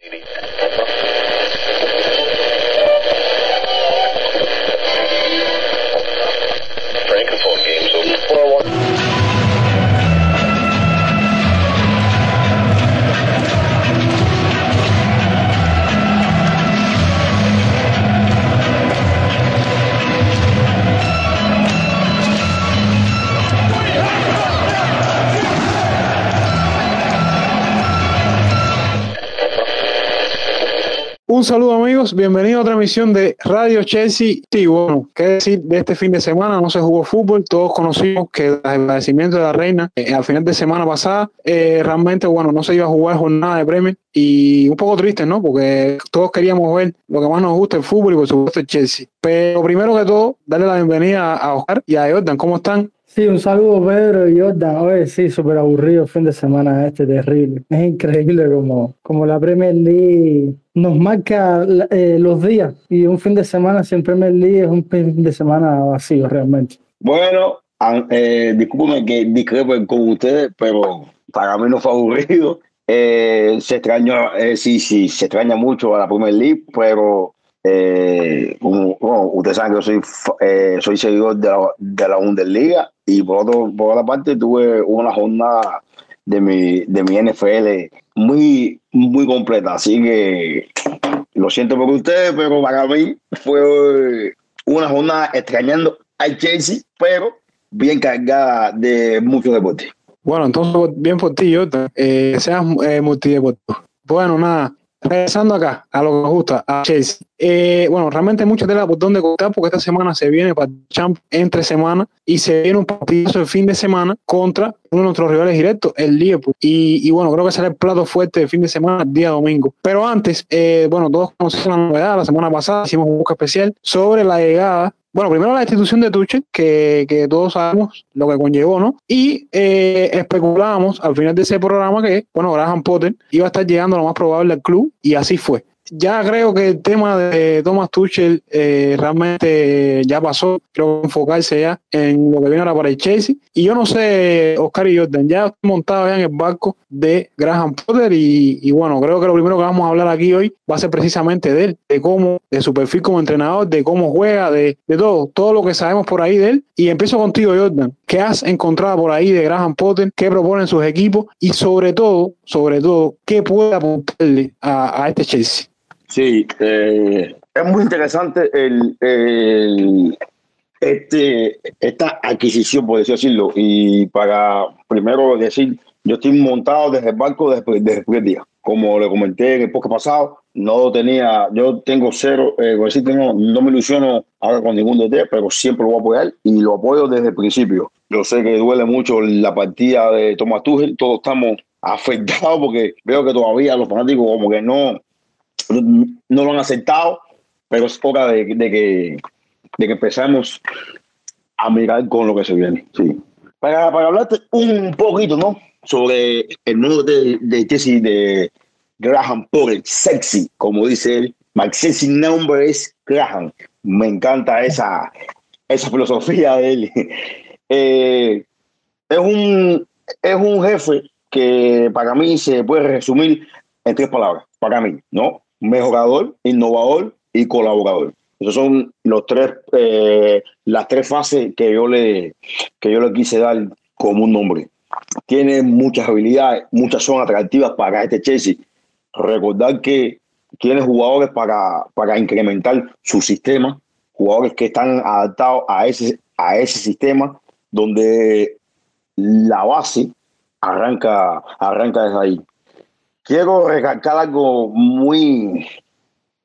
Un amigos, bienvenido a otra emisión de Radio Chelsea. Sí, bueno, qué decir de este fin de semana, no se jugó fútbol, todos conocimos que el agradecimiento de la reina eh, al final de semana pasada, eh, realmente, bueno, no se iba a jugar jornada de premio y un poco triste, ¿no? Porque todos queríamos ver lo que más nos gusta el fútbol y por supuesto el Chelsea. Pero primero que todo, darle la bienvenida a Oscar y a Jordan, ¿cómo están? Sí, un saludo Pedro y Jordan. Oye, sí, súper aburrido fin de semana este, terrible. Es increíble como, como la Premier League nos marca eh, los días y un fin de semana sin Premier League es un fin de semana vacío realmente. Bueno, eh, discúlpeme que discrepo con ustedes, pero para mí no fue aburrido. Eh, se extraña, eh, sí, sí, se extraña mucho a la Premier League, pero eh, ustedes saben que yo soy, eh, soy seguidor de la, de la Bundesliga y por, otra parte tuve una jornada de mi, de mi NFL muy, muy completa. Así que lo siento por ustedes, pero para mí fue una jornada extrañando al Chelsea, pero bien cargada de mucho deporte. Bueno, entonces bien por ti, Jota. Eh, seas eh. Bueno, nada, Regresando acá a lo que nos gusta, a Chelsea. Eh, bueno, realmente mucha tela por donde contar porque esta semana se viene para Champ entre semana y se viene un partido el fin de semana contra uno de nuestros rivales directos, el Liverpool. Y, bueno, creo que será el plato fuerte del fin de semana, día domingo. Pero antes, eh, bueno, todos conocen la novedad. La semana pasada hicimos un busca especial sobre la llegada bueno, primero la institución de Tuchel, que, que, todos sabemos lo que conllevó, ¿no? Y eh, especulábamos al final de ese programa que, bueno, Graham Potter iba a estar llegando lo más probable al club y así fue ya creo que el tema de Thomas Tuchel eh, realmente ya pasó. Creo que enfocarse ya en lo que viene ahora para el Chelsea. Y yo no sé, Oscar y Jordan, ya estoy montado ya en el barco de Graham Potter. Y, bueno, creo que lo primero que vamos a hablar aquí hoy va a ser precisamente de él, de cómo, de su perfil como entrenador, de cómo juega, de, de todo, todo lo que sabemos por ahí de él. Y empiezo contigo, Jordan. ¿Qué has encontrado por ahí de Graham Potter? ¿Qué proponen sus equipos? Y sobre todo, sobre todo, ¿qué puede aportarle a este Chelsea? Sí, eh, es muy interesante el, el, este, esta adquisición, por decirlo. Y para primero decir, yo estoy montado desde el barco desde, el primer día. Como le comenté en el podcast pasado, no tenía, yo tengo cero, eh, decir, no me ilusiono ahora con ningún DT, pero siempre lo voy a apoyar y lo apoyo desde el principio. Yo sé que duele mucho la partida de Thomas Tuchel, todos estamos afectados porque veo que todavía los fanáticos como que no, no lo han aceptado, pero es hora de, de, que, de que empezamos a mirar con lo que se viene. Sí. Para, para hablarte un poquito, ¿no? Sobre el nuevo de, de Jesse de Graham Potter, sexy, como dice él. My sexy number es Graham. Me encanta esa, esa filosofía de él. Eh, es, un, es un jefe que para mí se puede resumir en tres palabras. Para mí, ¿no? Mejorador, innovador y colaborador. Esos son los tres, eh, las tres fases que yo, le, que yo le quise dar como un nombre. Tiene muchas habilidades, muchas son atractivas para este Chelsea. Recordar que tiene jugadores para, para incrementar su sistema, jugadores que están adaptados a ese, a ese sistema donde la base arranca, arranca desde ahí quiero recalcar algo muy,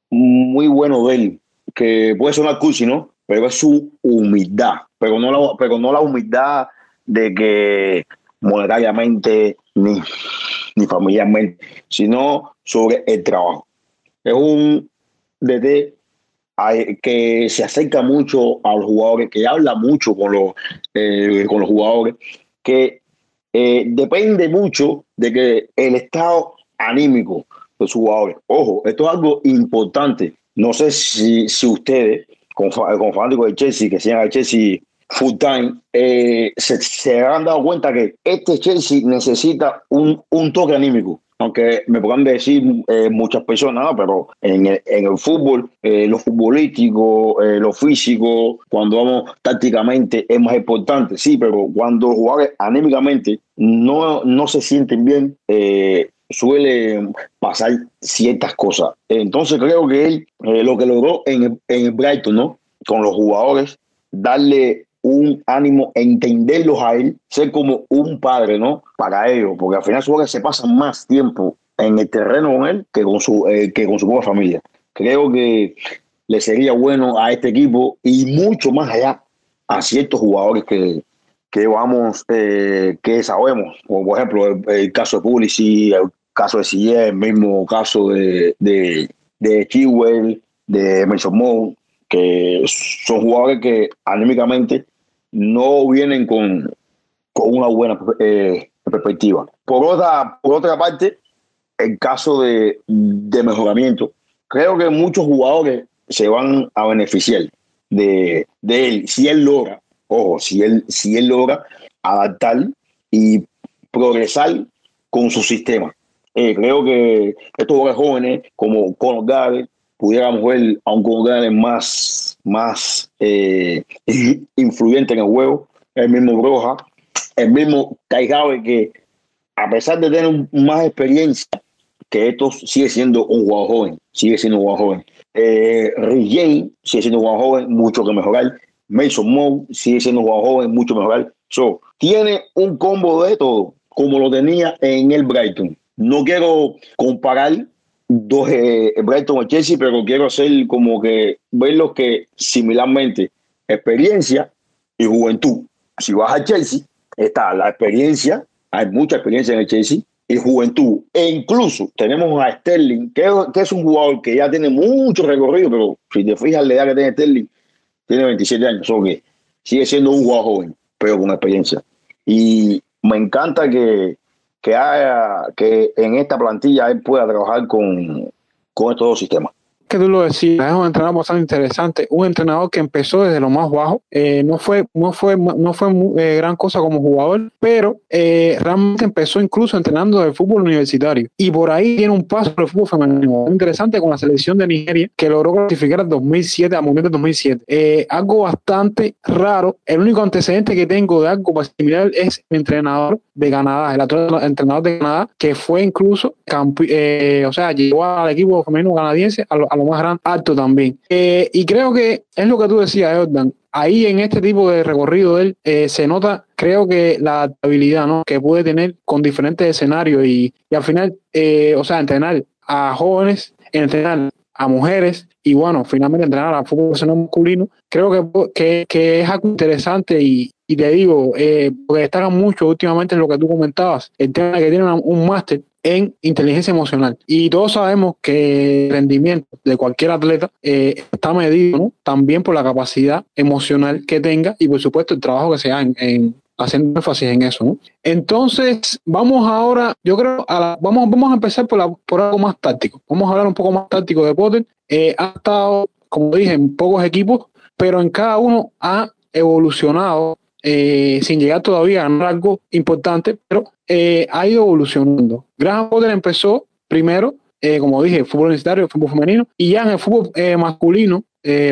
muy bueno de él, que puede sonar cursi, ¿no? Pero es su humildad, pero no la, pero no la humildad de que monetariamente ni, ni familiarmente, sino sobre el trabajo. Es un DT que se acerca mucho a los jugadores, que habla mucho con los, eh, con los jugadores, que eh, depende mucho de que el Estado anímico de sus jugadores. Ojo, esto es algo importante. No sé si, si ustedes, con, con fanáticos de Chelsea, que sean a Chelsea full time, eh, se, se han dado cuenta que este Chelsea necesita un, un toque anímico. aunque me puedan decir eh, muchas personas, pero en el, en el fútbol, eh, lo futbolístico, eh, lo físico, cuando vamos tácticamente es más importante, sí, pero cuando jugadores anímicamente no, no se sienten bien, suele pasar ciertas cosas. Entonces creo que él lo que logró en el, en el Brighton, ¿no? Con los jugadores, darle un ánimo, entenderlos a él, ser como un padre, ¿no? Para ellos, porque al final su se pasa más tiempo en el terreno con él que con su, eh, que con su propia familia. Creo que le sería bueno a este equipo y mucho más allá a ciertos jugadores que, que vamos, eh, que sabemos, como por ejemplo el, caso de Pulisic, el caso de Sillé, el mismo caso de, de, de Chiwell, de Mason Mount, que son jugadores que anímicamente no vienen con, con una buena eh, perspectiva. Por otra, por otra parte, el caso de, de, mejoramiento, creo que muchos jugadores se van a beneficiar de, de, él si él logra, ojo, si él, si él logra adaptar y progresar con su sistema. Eh, creo que estos jugadores jóvenes como Conor Gade pudiéramos ver a un Conor más más eh, influyente en el juego, el mismo Broja, el mismo Kaigabe, que a pesar de tener más experiencia que estos, sigue siendo un jugador joven, sigue siendo un jugador joven. Eh, sigue siendo un jugador joven, mucho que mejorar. Mason Moe sigue siendo un jugador joven, mucho mejorar. So, tiene un combo de todo, como lo tenía en el Brighton. No quiero comparar dos eh, Brighton o Chelsea, pero quiero hacer como que verlo que similarmente experiencia y juventud. Si vas a Chelsea, está la experiencia, hay mucha experiencia en el Chelsea, y juventud. E incluso tenemos a Sterling, que, que es un jugador que ya tiene mucho recorrido, pero si te fijas la edad que tiene Sterling, tiene 27 años, o que sigue siendo un jugador joven, pero con experiencia. Y me encanta que que haya que en esta plantilla él pueda trabajar con, con estos dos sistemas que tú lo decías, es un entrenador bastante interesante, un entrenador que empezó desde lo más bajo, eh, no fue, no fue, no fue eh, gran cosa como jugador, pero eh, realmente empezó incluso entrenando del fútbol universitario y por ahí tiene un paso del fútbol femenino interesante con la selección de Nigeria que logró clasificar en 2007 a Mundial de 2007. algo bastante raro, el único antecedente que tengo de algo similar es mi entrenador de Canadá, el actual entrenador de Canadá, que fue incluso, o sea, llegó al equipo femenino canadiense a, a más grande, alto también. Eh, y creo que es lo que tú decías, Jordan. Ahí en este tipo de recorrido de él eh, se nota, creo que la adaptabilidad ¿no? que puede tener con diferentes escenarios y, y al final, eh, o sea, entrenar a jóvenes, entrenar a mujeres y bueno, finalmente entrenar a fútbol masculino, creo que, que, que, es algo interesante y, y te digo, eh, porque destaca mucho últimamente en lo que tú comentabas, el tema de que tiene un máster en inteligencia emocional. Y todos sabemos que el rendimiento de cualquier atleta eh, está medido también por la capacidad emocional que tenga y por supuesto el trabajo que se haga en, haciendo énfasis en eso. Entonces, vamos ahora, yo creo, a vamos, vamos a empezar por, la, por algo más táctico. Vamos a hablar un poco más táctico de Potter. Eh, ha estado, como dije, en pocos equipos, pero en cada uno ha evolucionado eh, sin llegar todavía a algo importante, pero eh, ha ido evolucionando. Graham Potter empezó primero, eh, como dije, fútbol universitario, fútbol femenino, y ya en el fútbol masculino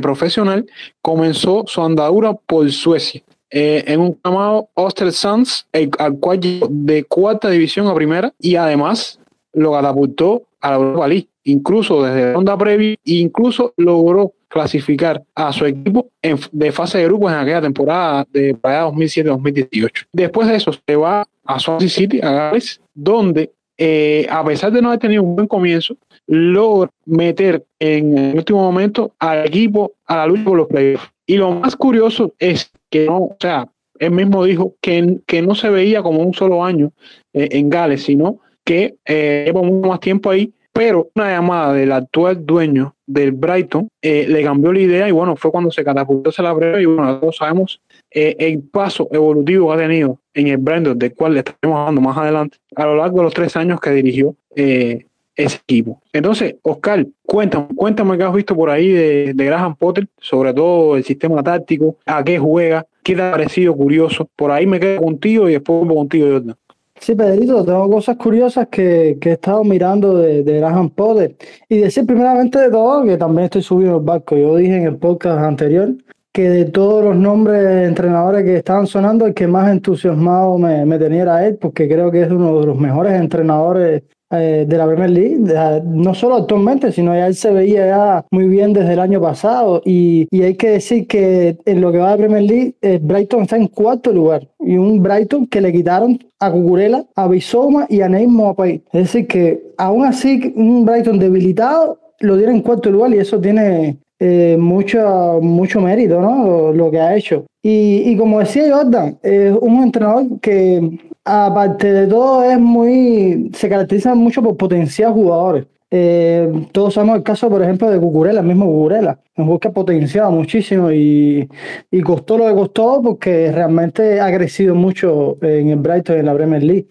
profesional comenzó su andadura por Suecia. en un llamado Oster Sands, al cual llegó de cuarta división a primera y además lo catapultó a la Europa League, incluso desde la ronda previa, incluso logró clasificar a su equipo de fase de grupos en aquella temporada de 2007-2018. Después de eso se va a Swansea City, a Gales, donde eh, a pesar de no haber tenido un buen comienzo, logra meter en el último momento al equipo a la lucha por los playoffs. Y lo más curioso es que no, o sea, él mismo dijo que, que no se veía como un solo año eh, en Gales, sino que eh, mucho más tiempo ahí pero una llamada del actual dueño del Brighton eh, le cambió la idea y bueno, fue cuando se catapultó hacia la breve y bueno, todos sabemos eh, el paso evolutivo que ha tenido en el Brighton, del cual le estaremos hablando más adelante, a lo largo de los tres años que dirigió eh, ese equipo. Entonces, Oscar, cuéntame, cuéntame qué has visto por ahí de, de Graham Potter, sobre todo el sistema táctico, a qué juega, qué te ha parecido curioso. Por ahí me quedo contigo y después vuelvo contigo, Jordan. Sí, Pedrito, tengo cosas curiosas que, que he estado mirando de, de Graham Potter. Y decir primeramente de todo que también estoy subido el barco. Yo dije en el podcast anterior que de todos los nombres de entrenadores que estaban sonando, el que más entusiasmado me, me tenía era él, porque creo que es uno de los mejores entrenadores eh, de la Premier League, no solo actualmente, sino ya él se veía ya muy bien desde el año pasado. Y, y hay que decir que en lo que va de Premier League, eh, Brighton está en cuarto lugar. Y un Brighton que le quitaron a Cucurella, a Bisoma y a Neymar Mopay. Es decir, que aún así, un Brighton debilitado lo tiene en cuarto lugar y eso tiene eh, mucho, mucho mérito, ¿no? Lo, lo, que ha hecho. Y, y como decía Jordan, es un entrenador que, aparte de todo, es muy, se caracteriza mucho por potenciar jugadores. Eh, todos sabemos el caso, por ejemplo, de Cucurella, el mismo Cucurella, un jugador que ha potenciado muchísimo y, y costó lo que costó porque realmente ha crecido mucho en el Brighton y en la Premier League.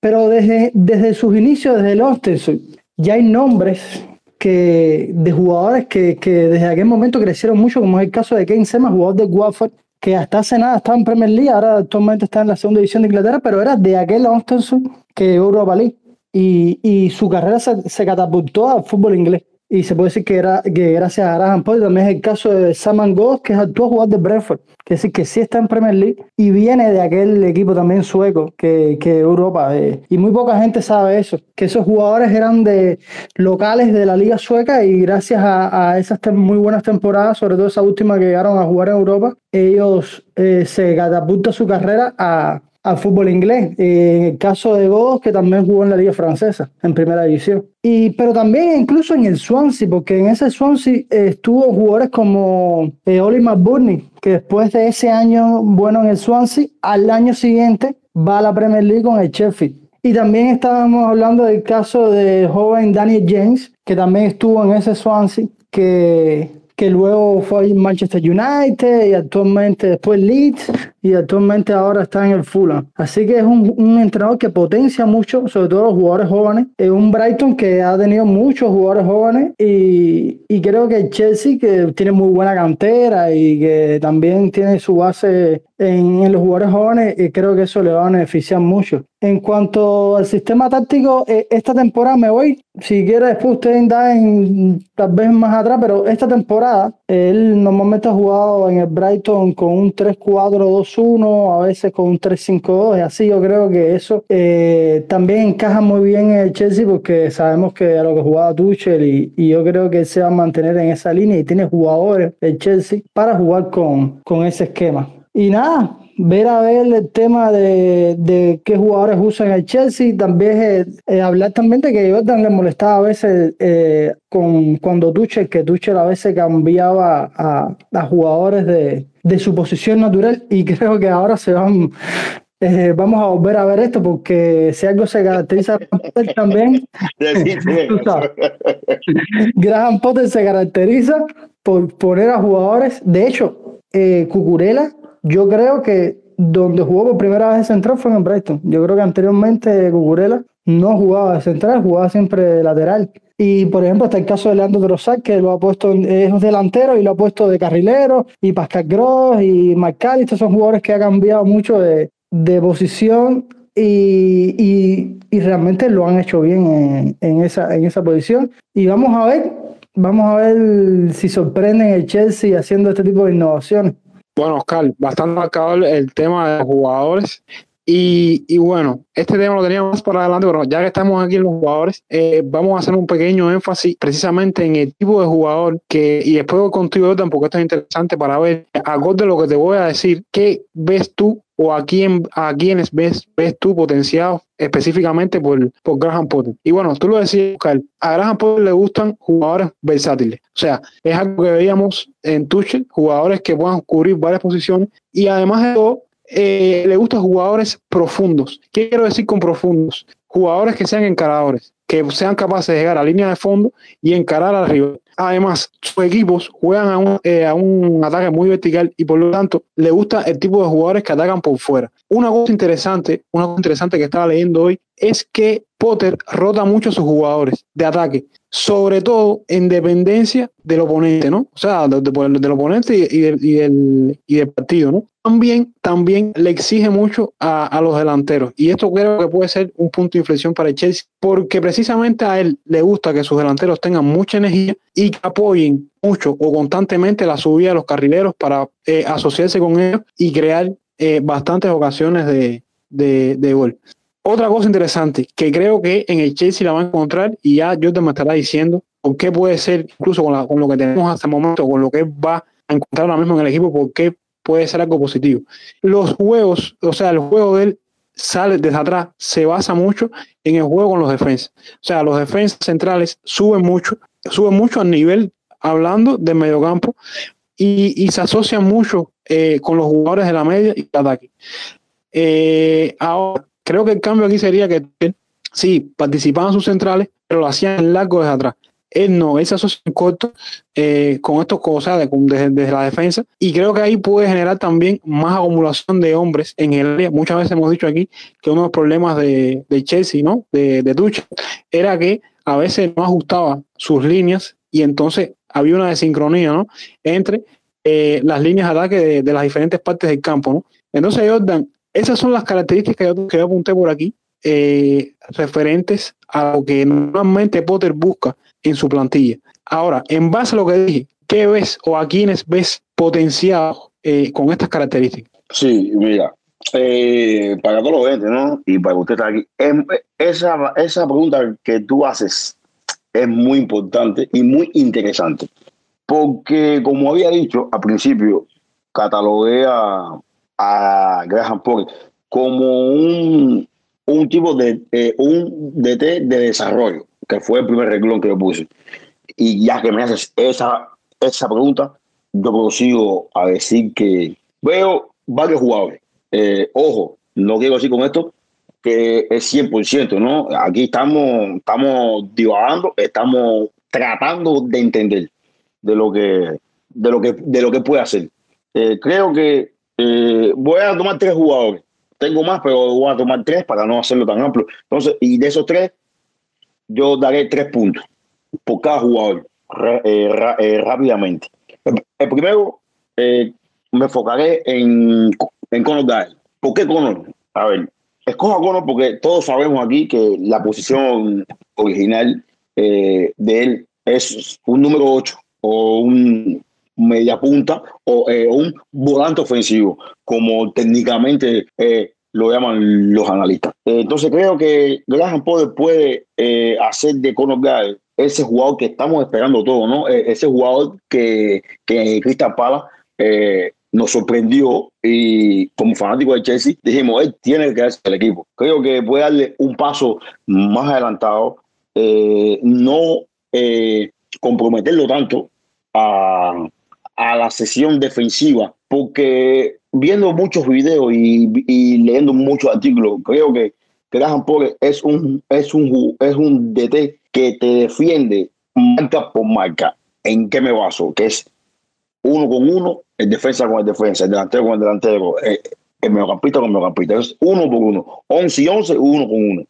Pero desde, desde sus inicios, desde el Osterson, ya hay nombres que, de jugadores que, que, desde aquel momento crecieron mucho, como es el caso de Kane Sema, jugador de Watford, que hasta hace nada estaba en Premier League, ahora actualmente está en la segunda división de Inglaterra, pero era de aquel Austin que Europa League. Y, y su carrera se, se, catapultó al fútbol inglés. Y se puede decir que, era, que gracias a Graham Potter también es el caso de Saman Goss, que es actual jugador de Brentford, que es decir, que sí está en Premier League y viene de aquel equipo también sueco que, que Europa. Eh, y muy poca gente sabe eso, que esos jugadores eran de locales de la liga sueca y gracias a, a esas muy buenas temporadas, sobre todo esa última que llegaron a jugar en Europa, ellos eh, se catapultan su carrera a, al fútbol inglés. En el caso de Godos, que también jugó en la Liga Francesa, en primera división. Y, pero también incluso en el Swansea, porque en ese Swansea eh, estuvo jugadores como eh, Oli McBurney, que después de ese año bueno en el Swansea, al año siguiente va a la Premier League con el Sheffield. Y también estábamos hablando del caso de joven Daniel James, que también estuvo en ese Swansea, que que luego fue Manchester United y actualmente después Leeds y actualmente ahora está en el Fulham. Así que es un, entrenador que potencia mucho, sobre todo los jugadores jóvenes. Es un Brighton que ha tenido muchos jugadores jóvenes y, y creo que el Chelsea, que tiene muy buena cantera y que también tiene su base en, en los jugadores jóvenes, y creo que eso le va a beneficiar mucho. En cuanto al sistema táctico, eh, esta temporada me voy. Si quiere, después ustedes en tal vez más atrás, pero esta temporada él normalmente ha jugado en el Brighton con un 3-4-2-1, a veces con un 3-5-2, y así yo creo que eso eh, también encaja muy bien en el Chelsea porque sabemos que a lo que jugaba Tuchel y, y, yo creo que él se va a mantener en esa línea y tiene jugadores el Chelsea para jugar con, con ese esquema. Y nada, ver a ver el tema de, de qué jugadores usan el Chelsea, también eh, eh, hablar también de que Jordan le molestaba a veces eh, con cuando Tuchel, que Tuchel a veces cambiaba a, a jugadores de, de, su posición natural y creo que ahora se van eh, vamos a volver a ver esto porque si algo se caracteriza Potter también, Graham Potter se caracteriza por poner a jugadores, de hecho, eh, Cucurella yo creo que donde jugó por primera vez de central fue en Brighton. Yo creo que anteriormente Cucurella no jugaba de central, jugaba siempre de lateral. Y por ejemplo, está el caso de Leandro Trossard, que lo ha puesto, es delantero y lo ha puesto de carrilero, y Pascal Gross y estos son jugadores que ha cambiado mucho de, de posición y, y, y, realmente lo han hecho bien en, en, esa, en esa posición. Y vamos a ver, vamos a ver si sorprenden el Chelsea haciendo este tipo de innovaciones. Bueno, Oscar, bastante marcado el, el tema de los jugadores. Y, y, bueno, este tema lo teníamos para adelante, pero ya que estamos aquí en los jugadores, eh, vamos a hacer un pequeño énfasis precisamente en el tipo de jugador que, y después voy contigo, Jordan, porque esto es interesante para ver, acorde a lo que te voy a decir, ¿qué ves tú o a quién a quiénes ves, ves tú potenciados específicamente por, por Graham Potter. Y bueno, tú lo decías, Oscar, a Graham Potter le gustan jugadores versátiles. O sea, es algo que veíamos en Tuchel, jugadores que puedan cubrir varias posiciones y además de todo, eh, le gustan jugadores profundos. ¿Qué quiero decir con profundos? Jugadores que sean encaradores, que sean capaces de llegar a línea de fondo y encarar al rival. Además, sus equipos juegan a un, eh, a un, ataque muy vertical y por lo tanto le gusta el tipo de jugadores que atacan por fuera. Una cosa interesante, una cosa interesante que estaba leyendo hoy es que Potter rota mucho a sus jugadores de ataque. Sobre todo en dependencia del oponente, ¿no? O sea, de- de- del oponente y, del- y del partido, ¿no? También, también le exige mucho a, a los delanteros. Y esto creo que puede ser un punto de inflexión para el Chelsea, porque precisamente a él le gusta que sus delanteros tengan mucha energía y que apoyen mucho o constantemente la subida de los carrileros para eh, asociarse con ellos y crear eh, bastantes ocasiones de, de, de gol. Otra cosa interesante que creo que en el Chelsea la va a encontrar y ya yo te me estará diciendo por qué puede ser, incluso con, la- con lo que tenemos hasta el momento, con lo que va a encontrar ahora mismo en el equipo, por qué puede ser algo positivo. Los juegos, o sea, el juego de él sale desde atrás, se basa mucho en el juego con los defensas. O sea, los defensas centrales suben mucho, suben mucho a nivel hablando del mediocampo y, y se asocian mucho eh, con los jugadores de la media y el ataque. Eh, ahora, creo que el cambio aquí sería que sí, participaban sus centrales, pero lo hacían largo desde atrás. Él no, él se asocia en corto eh, con estos cosas desde, desde la defensa y creo que ahí puede generar también más acumulación de hombres en el área. Muchas veces hemos dicho aquí que uno de los problemas de, de Chelsea, ¿no? De, de Tuchel, era que a veces no ajustaba sus líneas y entonces había una desincronía, ¿no? Entre eh, las líneas de ataque de, de las diferentes partes del campo, ¿no? Entonces, Jordan, esas son las características que yo, apunté por aquí, eh, referentes a lo que normalmente Potter busca en su plantilla. Ahora, en base a lo que dije, ¿qué ves o a quiénes ves potenciados eh, con estas características? Sí, mira, eh, para todos los oyentes, ¿no? Y para que usted está aquí, em, esa, esa pregunta que tú haces es muy importante y muy interesante. Porque, como había dicho al principio, catalogué a, a Graham Potter como un, un tipo de eh, un DT de desarrollo, que fue el primer renglón que yo puse. Y ya que me haces esa, esa pregunta, yo prosigo a decir que veo varios jugadores. Eh, ojo, no quiero decir con esto que es 100%, ¿no? Aquí estamos, estamos divagando, estamos tratando de entender de lo que, de lo que, de lo que puede hacer. Eh, creo que eh, voy a tomar tres jugadores. Tengo más, pero voy a tomar tres para no hacerlo tan amplio. Entonces, y de esos tres, yo daré tres puntos por cada jugador eh, eh, rápidamente. El, primero, me enfocaré en, en Conor. ¿Por qué Conor? A ver, escojo a Conor porque todos sabemos aquí que la posición original de él es un número 8 o un media punta o eh, un volante ofensivo, como técnicamente eh, lo llaman los analistas. Eh, entonces creo que Graham Potter puede eh, hacer de Conor Gallagher ese jugador que estamos esperando todos, ¿no? Eh, ese jugador que, que Crystal Palace eh, nos sorprendió y como fanático de Chelsea dijimos, él tiene que quedarse el equipo. Creo que puede darle un paso más adelantado, eh, no comprometerlo tanto a, a la sesión defensiva, porque viendo muchos videos y, leyendo muchos artículos, creo que es un, es un, es un DT que te defiende marca por marca. ¿En qué me baso? Que es uno con uno, el defensa con el defensa, el delantero con el delantero, eh, el mediocampista con el mediocampista. Es uno por uno. 11 y 11, uno con uno.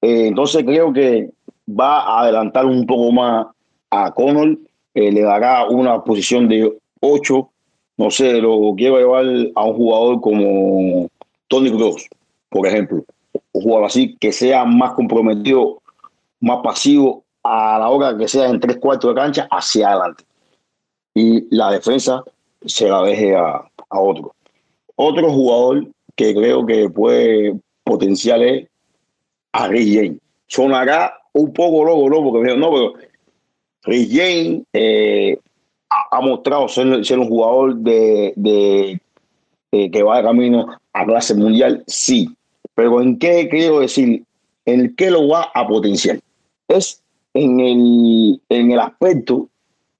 Eh, entonces creo que va a adelantar un poco más a Connor, eh, le dará una posición de 8, no sé, lo quiero llevar a un jugador como Tony Kroos, por ejemplo. Un jugador así que sea más comprometido, más pasivo a la hora que sea en tres cuartos de cancha hacia adelante. Y la defensa se la deje a, a otro. Otro jugador que creo que puede potencial es a Rick James. Sonará un poco loco, ¿no? Porque me dijeron, no, pero Rick James eh, ha, mostrado ser, ser un jugador de, de que va de camino a clase mundial, sí. Pero ¿en qué quiero decir? ¿En qué lo va a potenciar? Es en el, en el aspecto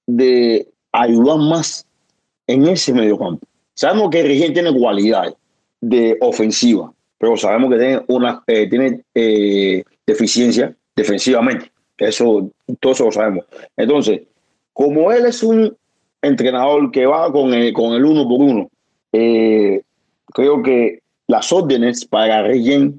de ayudar más en ese mediocampo. Sabemos que James tiene cualidades de ofensiva, pero sabemos que tiene una eh, tiene eh, deficiencia defensivamente. Eso, todo eso lo sabemos. Entonces, como él es un entrenador que va con el, con el uno por uno, eh, creo que las órdenes para James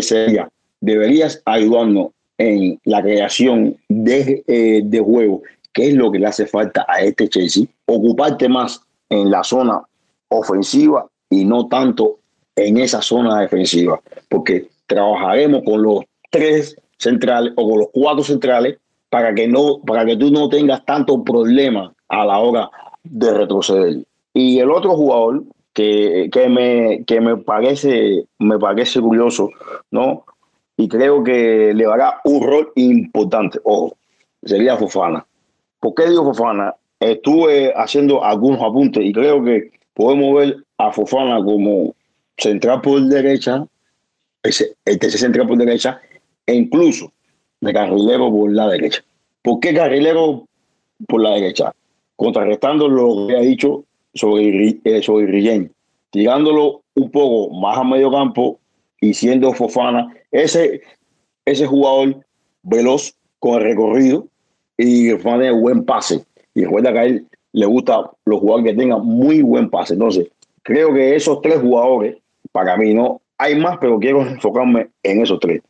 sería, deberías ayudarnos en la creación de, eh, de juego, que es lo que le hace falta a este Chelsea, ocuparte más en la zona ofensiva y no tanto en esa zona defensiva, porque trabajaremos con los tres centrales o con los cuatro centrales para que no para que tú no tengas tanto problema a la hora de retroceder. Y el otro jugador que, que, me, que me parece me parece curioso, ¿no? Y creo que le dará un rol importante. Ojo, sería Fofana. ¿Por qué digo Fofana? Estuve haciendo algunos apuntes y creo que podemos ver a Fofana como central por derecha, ese, el tercer central por derecha, e incluso de carrilero por la derecha. ¿Por qué carrilero por la derecha? Contrarrestando lo que ha dicho sobre, eh, sobre tirándolo un poco más a medio campo y siendo Fofana ese, ese jugador veloz con el recorrido y Fofana tiene buen pase. Y recuerda que a él le gusta los jugadores que tengan muy buen pase. Entonces, creo que esos tres jugadores, para mí, no hay más, pero quiero enfocarme en esos tres.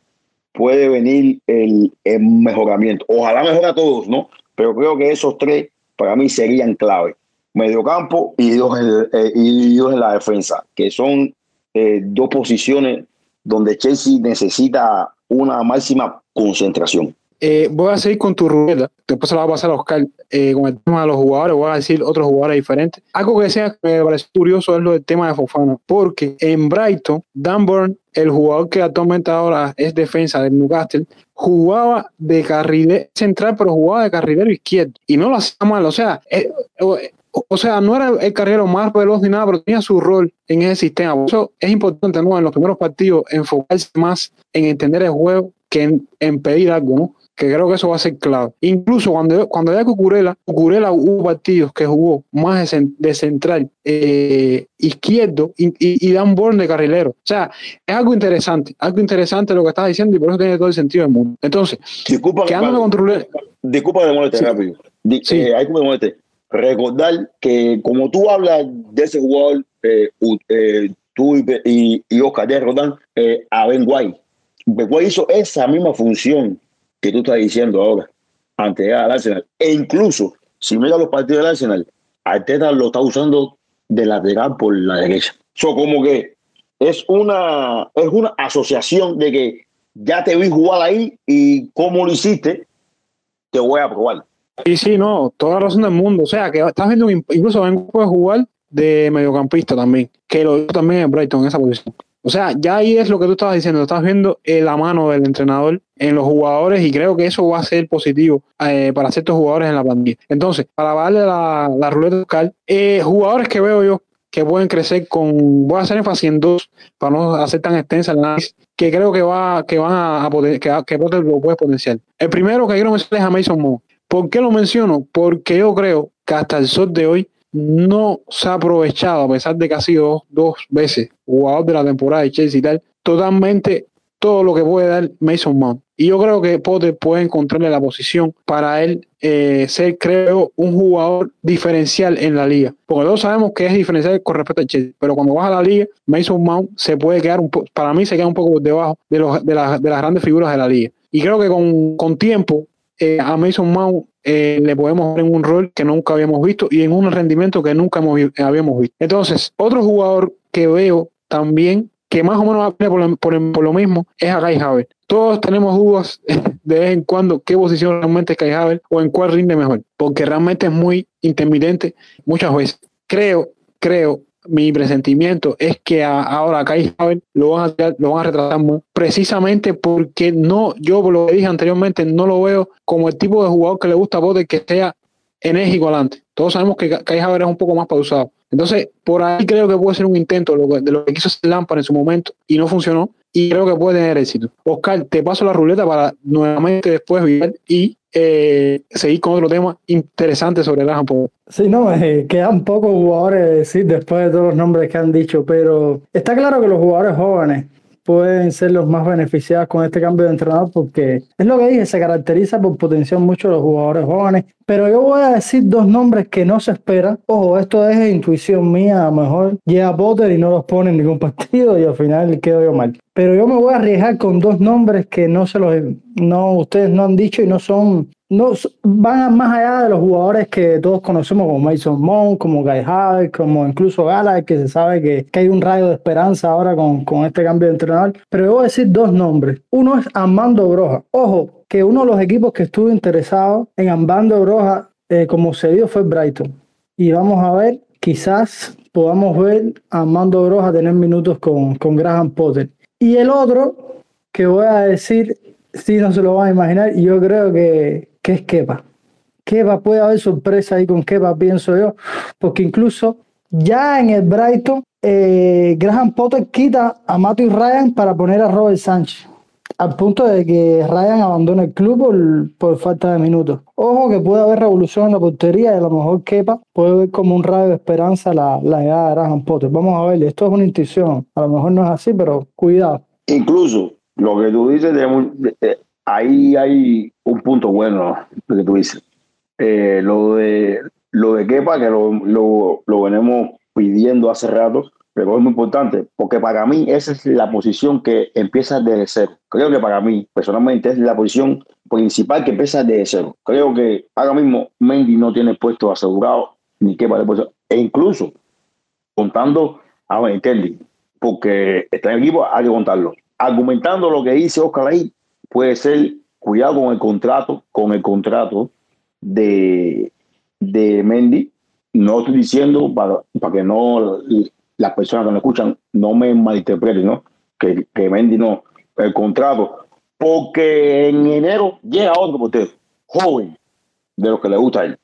Puede venir el, mejoramiento. Ojalá mejore a todos, ¿no? Pero creo que esos tres, para mí, serían clave. Mediocampo y dos en, eh, y dos en la defensa, que son eh, dos posiciones donde Chelsea necesita una máxima concentración. Eh, voy a seguir con tu ruleta, después se la voy a pasar a Oscar eh, con el tema de los jugadores, voy a decir otros jugadores diferentes. Algo que sea que me parece curioso es lo del tema de Fofana, porque en Brighton, Dan Burn, el jugador que actualmente ahora es defensa del Newcastle, jugaba de carrilero central, pero jugaba de carrilero izquierdo y no lo hacía mal, o sea, eh, o sea, no era el carrilero más veloz ni nada, pero tenía su rol en ese sistema. Por eso es importante, ¿no? En los primeros partidos, enfocarse más en entender el juego que en pedir algo, ¿no? Que creo que eso va a ser clave. Incluso cuando, cuando ya Cucurela, Cucurela hubo partidos que jugó más de, central eh, izquierdo y, y, Dan Born de carrilero. O sea, es algo interesante, algo interesante lo que estás diciendo y por eso tiene todo el sentido del mundo. Entonces, disculpa, que controlé. Disculpa de moleste rápido. sí. Eh, hay que moleste. Recordar que como tú hablas de ese jugador, eh, tú y, y, Oscar de Rodán, a Ben Guay. Ben Guay hizo esa misma función que tú estás diciendo ahora ante al Arsenal. E incluso, si mira los partidos del Arsenal, Arteta lo está usando de lateral por la derecha. Eso como que es una, es una asociación de que ya te vi jugar ahí y como lo hiciste, te voy a probar. Sí, sí, no, toda la razón del mundo. O sea, que estás viendo incluso vengo a jugar de mediocampista también, que lo también en Brighton en esa posición. O sea, ya ahí es lo que tú estabas diciendo, estás viendo la mano del entrenador en los jugadores y creo que eso va a ser positivo eh, para ciertos jugadores en la pandemia. Entonces, para darle la, la ruleta local, eh, jugadores que veo yo que pueden crecer con, voy a hacer énfasis en dos para no hacer tan extensa el análisis, que creo que va, que van a, poder, que, que lo puede potenciar. El primero que quiero mencionar es a Mason Mo. ¿Por qué lo menciono? Porque yo creo que hasta el sol de hoy no se ha aprovechado, a pesar de que ha sido dos veces jugador de la temporada de Chelsea y tal, totalmente todo lo que puede dar Mason Mount. Y yo creo que Potter puede encontrarle la posición para él eh, ser, creo, un jugador diferencial en la liga. Porque todos sabemos que es diferencial con respecto a Chelsea, pero cuando vas a la liga, Mason Mount se puede quedar, un para mí se queda un poco por debajo de, los, de, las, de las grandes figuras de la liga. Y creo que con, con tiempo eh, a Mason Mount eh, le podemos dar en un rol que nunca habíamos visto y en un rendimiento que nunca habíamos visto. Entonces, otro jugador que veo también que más o menos va por, por, por, lo mismo es a Kai Haver. Todos tenemos dudas de vez en cuando qué posición realmente es Kai Haver o en cuál rinde mejor, porque realmente es muy intermitente muchas veces. Creo, creo mi presentimiento es que ahora a Kai Havertz lo van a lo van a retratar precisamente porque no, yo por lo que dije anteriormente, no lo veo como el tipo de jugador que le gusta a Potter que sea enérgico adelante. Todos sabemos que Kai Havertz es un poco más pausado. Entonces, por ahí creo que puede ser un intento de lo que quiso Lampard en su momento y no funcionó. Y creo que puede tener éxito. Oscar, te paso la ruleta para nuevamente después ver y eh, seguir con otro tema interesante sobre Graham Potter. Sí, no, eh, quedan pocos jugadores sí, después de todos los nombres que han dicho, pero está claro que los jugadores jóvenes pueden ser los más beneficiados con este cambio de entrenador porque es lo que dije, se caracteriza por potenciar mucho los jugadores jóvenes. Pero yo voy a decir dos nombres que no se esperan. Ojo, esto es intuición mía, a lo mejor llega Potter y no los pone en ningún partido y al final quedo yo mal. Pero yo me voy a arriesgar con dos nombres que no se los no ustedes no han dicho y no son no van más allá de los jugadores que todos conocemos como Mason Mount, como Guy como incluso Gala, que se sabe que, que, hay un rayo de esperanza ahora con, con este cambio de entrenador. Pero yo voy a decir dos nombres. Uno es Armando Broja. Ojo, que uno de los equipos que estuvo interesado en Armando Broja eh, como cedido fue Brighton. Y vamos a ver, quizás podamos ver a Armando Broja tener minutos con, con Graham Potter. Y el otro que voy a decir, si no se lo van a imaginar, yo creo que, que es Kepa. Kepa puede haber sorpresa ahí con Kepa, pienso yo, porque incluso ya en el Brighton, eh, Graham Potter quita a Matthew Ryan para poner a Robert Sánchez, al punto de que Ryan abandona el club por, por, falta de minutos. Ojo que puede haber revolución en la portería y a lo mejor Kepa puede ver como un rayo de esperanza la, la llegada de Graham Potter. Vamos a ver, esto es una intuición, a lo mejor no es así, pero cuidado. Incluso lo que tú dices, de, ahí hay un punto bueno lo que tú dices. Eh, lo de lo de Kepa, que lo, lo, lo, venimos pidiendo hace rato, pero es muy importante, porque para mí esa es la posición que empieza desde cero. Creo que para mí, personalmente, es la posición principal que empieza desde cero. Creo que ahora mismo Mendy no tiene puesto asegurado, ni Kepa de puesto, e incluso contando a Benintendi, porque está en equipo, hay que contarlo. Argumentando lo que dice Oscar ahí, puede ser cuidado con el contrato, con el contrato de, de Mendy. No estoy diciendo para, para que no las personas que me escuchan no me malinterpreten, ¿no? Que, que Mendy no, el contrato, porque en enero llega otro portero, joven, de los que le gusta a él.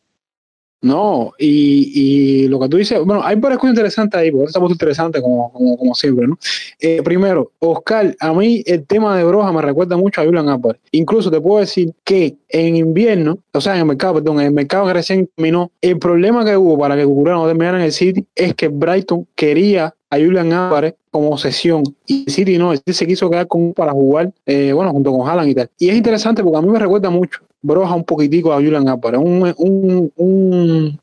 No, y, y, lo que tú dices, bueno, hay varias cosas interesantes ahí, porque está muy interesante como, como, como, siempre, ¿no? Eh, primero, Oscar, a mí el tema de Broja me recuerda mucho a Julian Álvarez. Incluso te puedo decir que en invierno, o sea, en el mercado, perdón, en el mercado que recién terminó, el problema que hubo para que Cucurella no terminara en el City es que Brighton quería a Julian Álvarez como sesión y City no, el City se quiso quedar con para jugar, eh, bueno, junto con Haaland y tal. Y es interesante porque a mí me recuerda mucho broja un poquitico a Julian Álvarez. Un, un, un,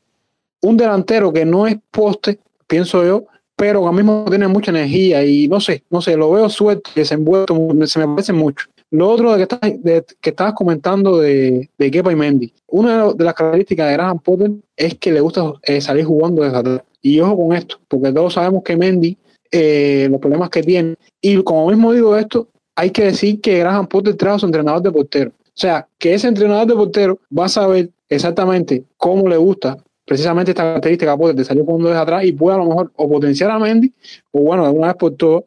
un, delantero que no es poste, pienso yo, pero que al mismo tiene mucha energía y no sé, no sé, lo veo suelto, desenvuelto, se me parece mucho. Lo otro de que, estás, que estabas comentando de, de Kepa y Mendy, una de las características de Graham Potter es que le gusta eh, salir jugando desde atrás. Y ojo con esto, porque todos sabemos que Mendy, eh, los problemas que tiene, y como mismo digo esto, hay que decir que Graham Potter trajo a su entrenador de portero. O sea, que ese entrenador de portero va a saber exactamente cómo le gusta precisamente esta característica de salir jugando desde atrás y puede a lo mejor o potenciar a Mendy o bueno, de una vez por todo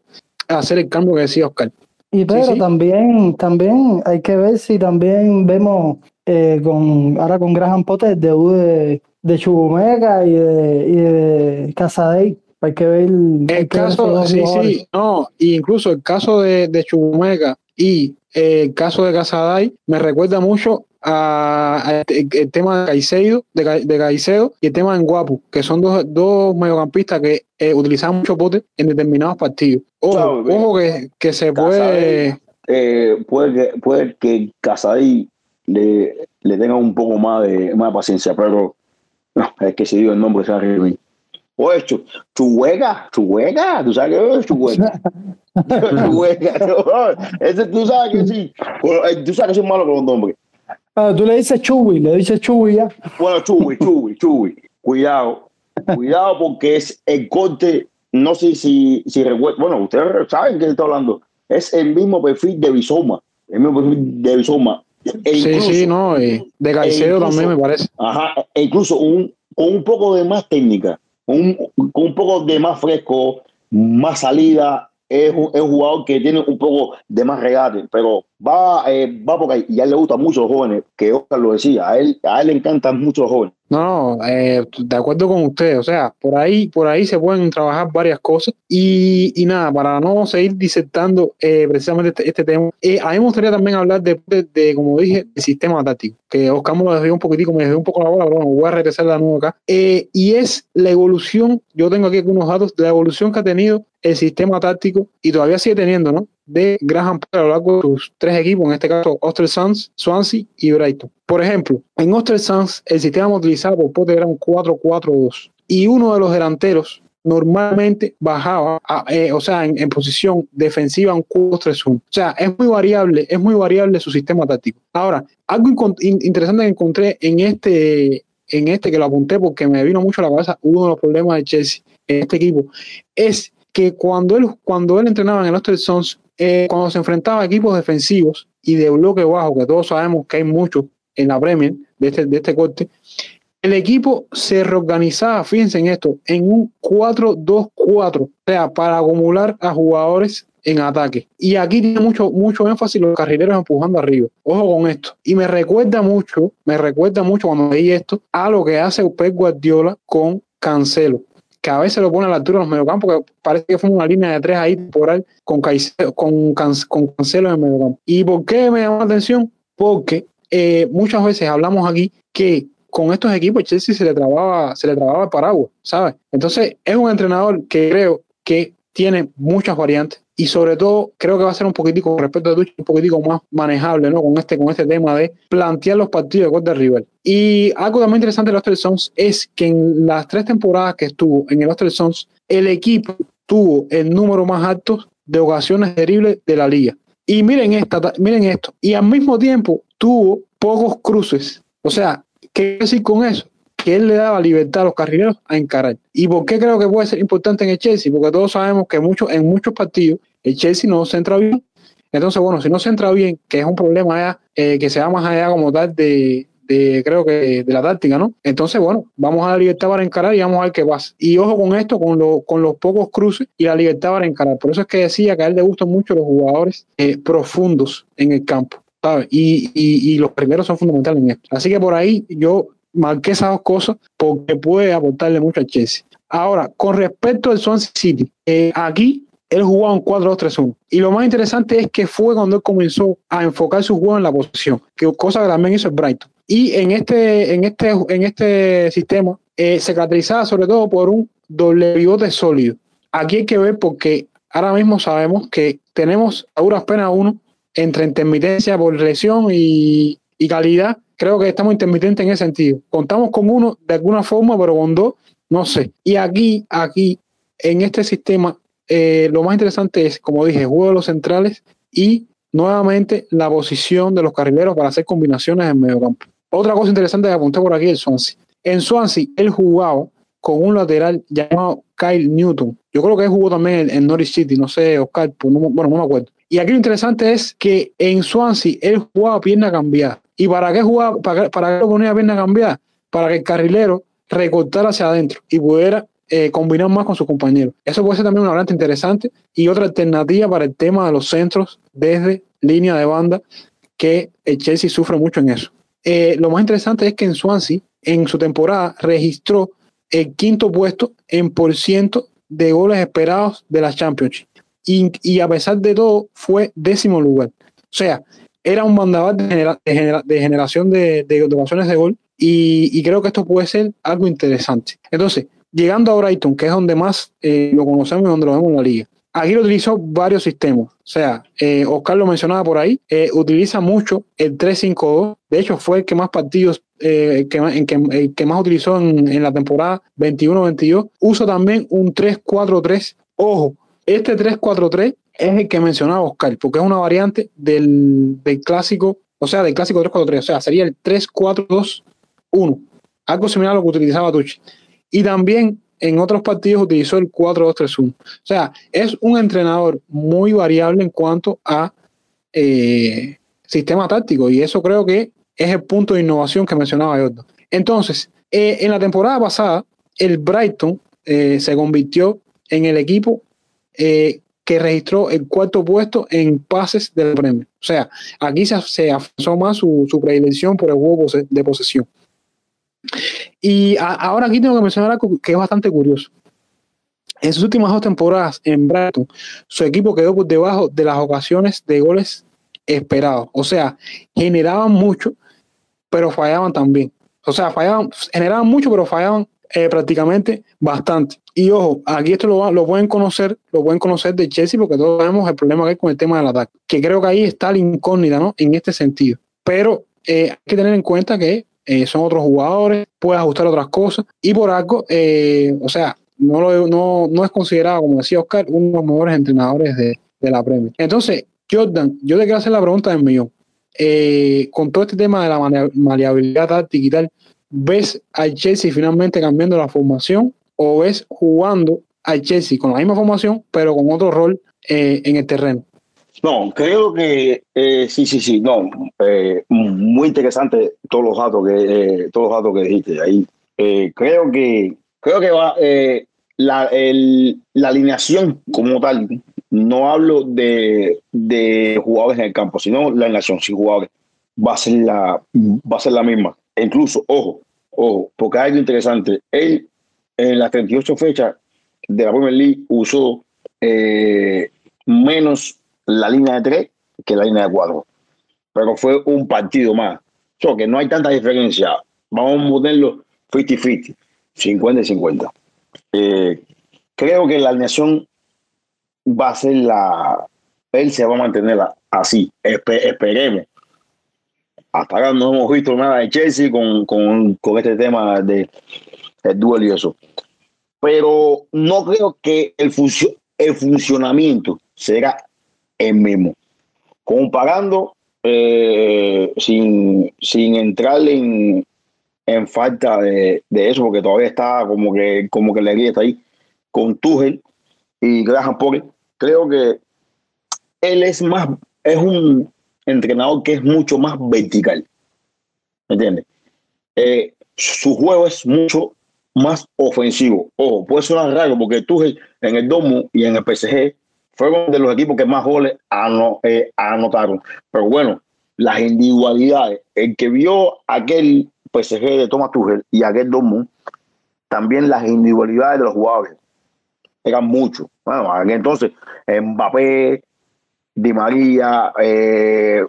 hacer el cambio que decía Oscar. Y pero sí, sí. también también hay que ver si también vemos eh, con ahora con Graham Potter el debut de, de Chubumega y de, y de Casadei. Hay que ver el hay que caso, ver sí, sí, no, incluso el caso de, de Chubumega y eh, el caso de Casaday me recuerda mucho a, a el, el, tema de Caicedo, de, de Caicedo y el tema de Guapo, que son dos, dos mediocampistas que eh, utilizan mucho pote en determinados partidos. Ojo, Claro, ojo que, que se puede. Eh, puede que, puede que Casadei le, le tenga un poco más de, más de paciencia, pero no, es que si digo el nombre se va a reír. Oye, chu, Chuhuega, Chuhuega, tú sabes qué es Chuhuega. No, ese tú sabes que sí. Bueno, eh, tú sabes que soy malo con los nombres. Ah, tú le dices Chubi, le dices Chubi ya. Bueno, Chubi, Chubi, Chubi. Cuidado, cuidado porque es el corte, no sé si, si recuerdo, bueno, ustedes saben que está hablando, es el mismo perfil de Bizoma, el mismo perfil de Bizoma. E sí, incluso- sí, no, eh, de Caicedo e también me parece. Ajá, e incluso un, con un poco de más técnica, un, con un poco de más fresco, más salida. Es un, es un jugador que tiene un poco de más regate, pero va, eh, va por ahí. Y a él le gustan mucho los jóvenes, que Oscar lo decía. A él, a él le encantan mucho los jóvenes. No, no, eh, de acuerdo con usted, o sea, por ahí, por ahí se pueden trabajar varias cosas y, y nada, para no seguir disertando eh, precisamente este, este tema, eh, a mí me gustaría también hablar de, de, de, como dije, el sistema táctico, que Oscar me lo desvió un poquitico, me desvió un poco la bola, pero bueno, voy a regresar de nuevo acá, eh, y es la evolución, yo tengo aquí algunos datos, de la evolución que ha tenido el sistema táctico y todavía sigue teniendo, ¿no? De Graham Potter lo largo de sus tres equipos, en este caso Oster Suns, Swansea y Brighton. Por ejemplo, en Oster Suns el sistema utilizado por Potter era un 4-4-2 y uno de los delanteros normalmente bajaba, eh, o sea, en, posición defensiva un 4-3-1. O sea, es muy variable, es muy variable su sistema táctico. Ahora, algo interesante que encontré en este, en este que lo apunté porque me vino mucho a la cabeza uno de los problemas de Chelsea en este equipo, es que cuando él, cuando él entrenaba en el Austin Sons, eh, cuando se enfrentaba a equipos defensivos y de bloque bajo, que todos sabemos que hay muchos en la Premier de este, de este corte, el equipo se reorganizaba, fíjense en esto, en un 4-2-4, o sea, para acumular a jugadores en ataque. Y aquí tiene mucho, mucho énfasis los carrileros empujando arriba. Ojo con esto. Y me recuerda mucho, me recuerda mucho cuando leí esto, a lo que hace Pep Guardiola con Cancelo que a veces lo pone a la altura de los mediocampos, que parece que fue una línea de tres ahí temporal con, con, con Cancelo en mediocampo. ¿Y por qué me llama la atención? Porque eh, muchas veces hablamos aquí que con estos equipos Chelsea se le trababa, se le trababa el paraguas, ¿sabes? Entonces es un entrenador que creo que tiene muchas variantes y sobre todo creo que va a ser un poquitico, con respecto a Tuchel, un poquitico más manejable, ¿no? Con este, con este tema de plantear los partidos de de rival. Y algo también interesante de los Sons es que en las tres temporadas que estuvo en el Tres Sons, el equipo tuvo el número más alto de ocasiones terribles de la liga. Y miren, esta, miren esto. Y al mismo tiempo tuvo pocos cruces. O sea, ¿qué decir con eso? Que él le daba libertad a los carrileros a encarar. ¿Y por qué creo que puede ser importante en el Chelsea? Porque todos sabemos que mucho, en muchos partidos el Chelsea no se entra bien. Entonces, bueno, si no se entra bien, que es un problema ya, eh, que se va más allá como tal de, creo que de la táctica, ¿no? Entonces, bueno, vamos a la libertad para encarar y vamos a ver qué pasa. Y ojo con esto, con, con los pocos cruces y la libertad para encarar. Por eso es que decía que a él le gustan mucho los jugadores eh, profundos en el campo, ¿sabes? Y, y, los primeros son fundamentales en esto. Así que por ahí yo marqué esas dos cosas porque puede aportarle mucho a Chelsea. Ahora, con respecto al Swansea City, eh, aquí él jugaba un 4-2-3-1. Y lo más interesante es que fue cuando él comenzó a enfocar su juego en la posición, que cosa que también hizo el Brighton. Y en este, en este, en este sistema eh, se caracterizaba sobre todo por un doble pivote sólido. Aquí hay que ver porque ahora mismo sabemos que tenemos a duras penas uno entre intermitencia por lesión y, calidad. Creo que estamos intermitentes en ese sentido. Contamos con uno de alguna forma, pero con dos, no sé. Y aquí, aquí, en este sistema, eh, lo más interesante es, como dije, juego de los centrales y nuevamente la posición de los carrileros para hacer combinaciones en medio campo. Otra cosa interesante que apunté por aquí es Swansea. En Swansea, él jugaba con un lateral llamado Kyle Newton. Yo creo que él jugó también en, Norwich City, no sé, Oscar, pues bueno, no me acuerdo. Y aquí lo interesante es que en Swansea él jugaba pierna cambiada. ¿Y para qué jugaba, para, para qué lo ponía pierna cambiada? Para que el carrilero recortara hacia adentro y pudiera eh, combinar más con sus compañeros. Eso puede ser también una variante interesante y otra alternativa para el tema de los centros desde línea de banda, que el Chelsea sufre mucho en eso. Eh, lo más interesante es que en Swansea, en su temporada, registró el quinto puesto en por ciento de goles esperados de la Championship. Y, a pesar de todo, fue décimo lugar. O sea, era un mandabar de, generación de, de, ocasiones de gol. Y, creo que esto puede ser algo interesante. Entonces, llegando a Brighton, que es donde más eh, lo conocemos y donde lo vemos en la liga. Aquí lo utilizó varios sistemas. O sea, eh, Oscar lo mencionaba por ahí, eh, utiliza mucho el 3-5-2. De hecho, fue el que más partidos, eh, que, en que, que, más utilizó en, la temporada 21-22. Usa también un 3-4-3. Ojo, este 3-4-3 es el que mencionaba Oscar, porque es una variante del, clásico, o sea, del clásico 3-4-3. O sea, sería el 3-4-2-1. Algo similar a lo que utilizaba Tucci. Y también en otros partidos utilizó el 4-2-3-1. O sea, es un entrenador muy variable en cuanto a eh, sistema táctico y eso creo que es el punto de innovación que mencionaba Jordan. Entonces, eh, en la temporada pasada, el Brighton eh, se convirtió en el equipo que registró el cuarto puesto en pases del premio. O sea, aquí se, se avanzó más su, su predilección por el juego de posesión. Y ahora aquí tengo que mencionar algo que es bastante curioso. En sus últimas dos temporadas en Brighton, su equipo quedó debajo de las ocasiones de goles esperados. O sea, generaban mucho, pero fallaban también. O sea, fallaban, generaban mucho, pero fallaban eh, prácticamente bastante. Y ojo, aquí esto lo, lo, pueden conocer, lo pueden conocer de Chelsea, porque todos sabemos el problema que hay con el tema del ataque. Que creo que ahí está la incógnita, ¿no? En este sentido. Pero eh, hay que tener en cuenta que eh, son otros jugadores, puede ajustar otras cosas y por algo, eh, o sea, no, lo, no, no es considerado, como decía Oscar, uno de los mejores entrenadores de, de la Premier. Entonces, Jordan, yo te quiero hacer la pregunta del millón. Eh, con todo este tema de la maleabilidad táctica y tal, ¿ves al Chelsea finalmente cambiando la formación o ves jugando al Chelsea con la misma formación, pero con otro rol eh, en el terreno? No, creo que eh, sí, sí, sí, no, eh, muy interesante todos los datos que eh, todos los datos que dijiste ahí. Eh, creo que creo que va la, la alineación como tal. No hablo de, de jugadores en el campo, sino la alineación sin jugadores va a ser la va a ser la misma. E incluso, ojo, ojo, porque hay algo interesante. Él en las 38 fechas de la Premier League usó menos la línea de tres que la línea de cuatro. Pero fue un partido más. O sea, que no hay tanta diferencia. Vamos a ponerlo 50-50, 50-50. Eh, creo que la alineación va a ser la. Él se va a mantener así. Espe- esperemos. Hasta ahora no hemos visto nada de Chelsea con, con, con este tema de el duelo y eso. Pero no creo que el, funcio- el funcionamiento será el mismo. Comparando eh, sin, sin entrar en, en falta de, de eso, porque todavía está como que, como que la guía está ahí, con Tuchel y Graham Potter, creo que él es más, es un entrenador que es mucho más vertical. ¿Me entiendes? Eh, su juego es mucho más ofensivo. Ojo, puede sonar raro porque Tuchel en el Domo y en el PSG fueron de los equipos que más goles ano- eh, anotaron. Pero bueno, las individualidades, el que vio aquel PSG de Thomas Tuchel y aquel Dortmund, también las individualidades de los jugadores eran muchos. Bueno, aquel entonces Mbappé, Di María, eh,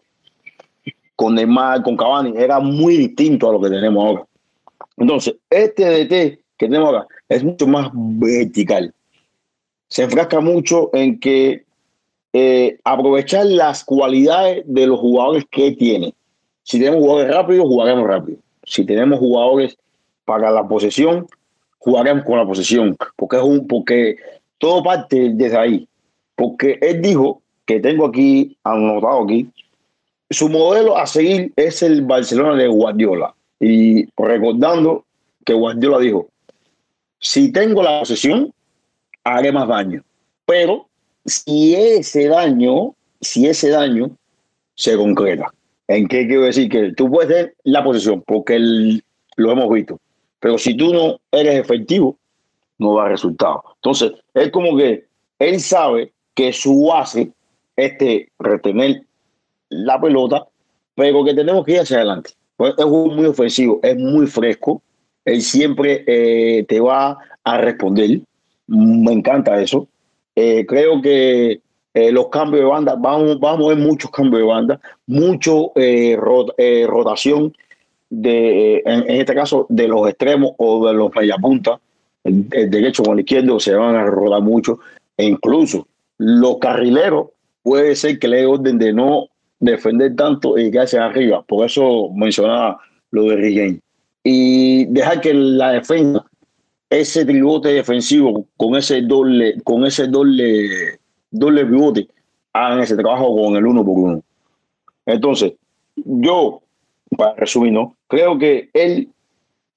con Neymar, con Cavani, era muy distinto a lo que tenemos ahora. Entonces, este DT que tenemos ahora es mucho más vertical. Se enfrasca mucho en que eh, aprovechar las cualidades de los jugadores que tiene. Si tenemos jugadores rápidos, jugaremos rápido. Si tenemos jugadores para la posesión, jugaremos con la posesión. Porque es un, porque todo parte desde ahí. Porque él dijo que tengo aquí, anotado aquí, su modelo a seguir es el Barcelona de Guardiola. Y recordando que Guardiola dijo, si tengo la posesión, haré más daño. Pero si ese daño, si ese daño se concreta. ¿En qué quiero decir? Que tú puedes tener la posesión, porque lo hemos visto. Pero si tú no eres efectivo, no da resultado. Entonces, es como que él sabe que su base es de retener la pelota, pero que tenemos que ir hacia adelante. Pues es muy ofensivo, es muy fresco. Él siempre eh, te va a responder. Me encanta eso. Eh, creo que eh, los cambios de banda, vamos, vamos a ver muchos cambios de banda, mucho eh, rot- rotación de, en, este caso, de los extremos o de los mediapuntas, el, el derecho con el izquierdo se van a rodar mucho, e incluso los carrileros puede ser que le dé orden de no defender tanto y quedarse arriba. Por eso mencionaba lo de Rigen. Y dejar que la defensa, ese tribote defensivo con ese doble, con ese doble, doble pivote, hagan ese trabajo con el uno por uno. Entonces, yo, para resumir, ¿no? creo que él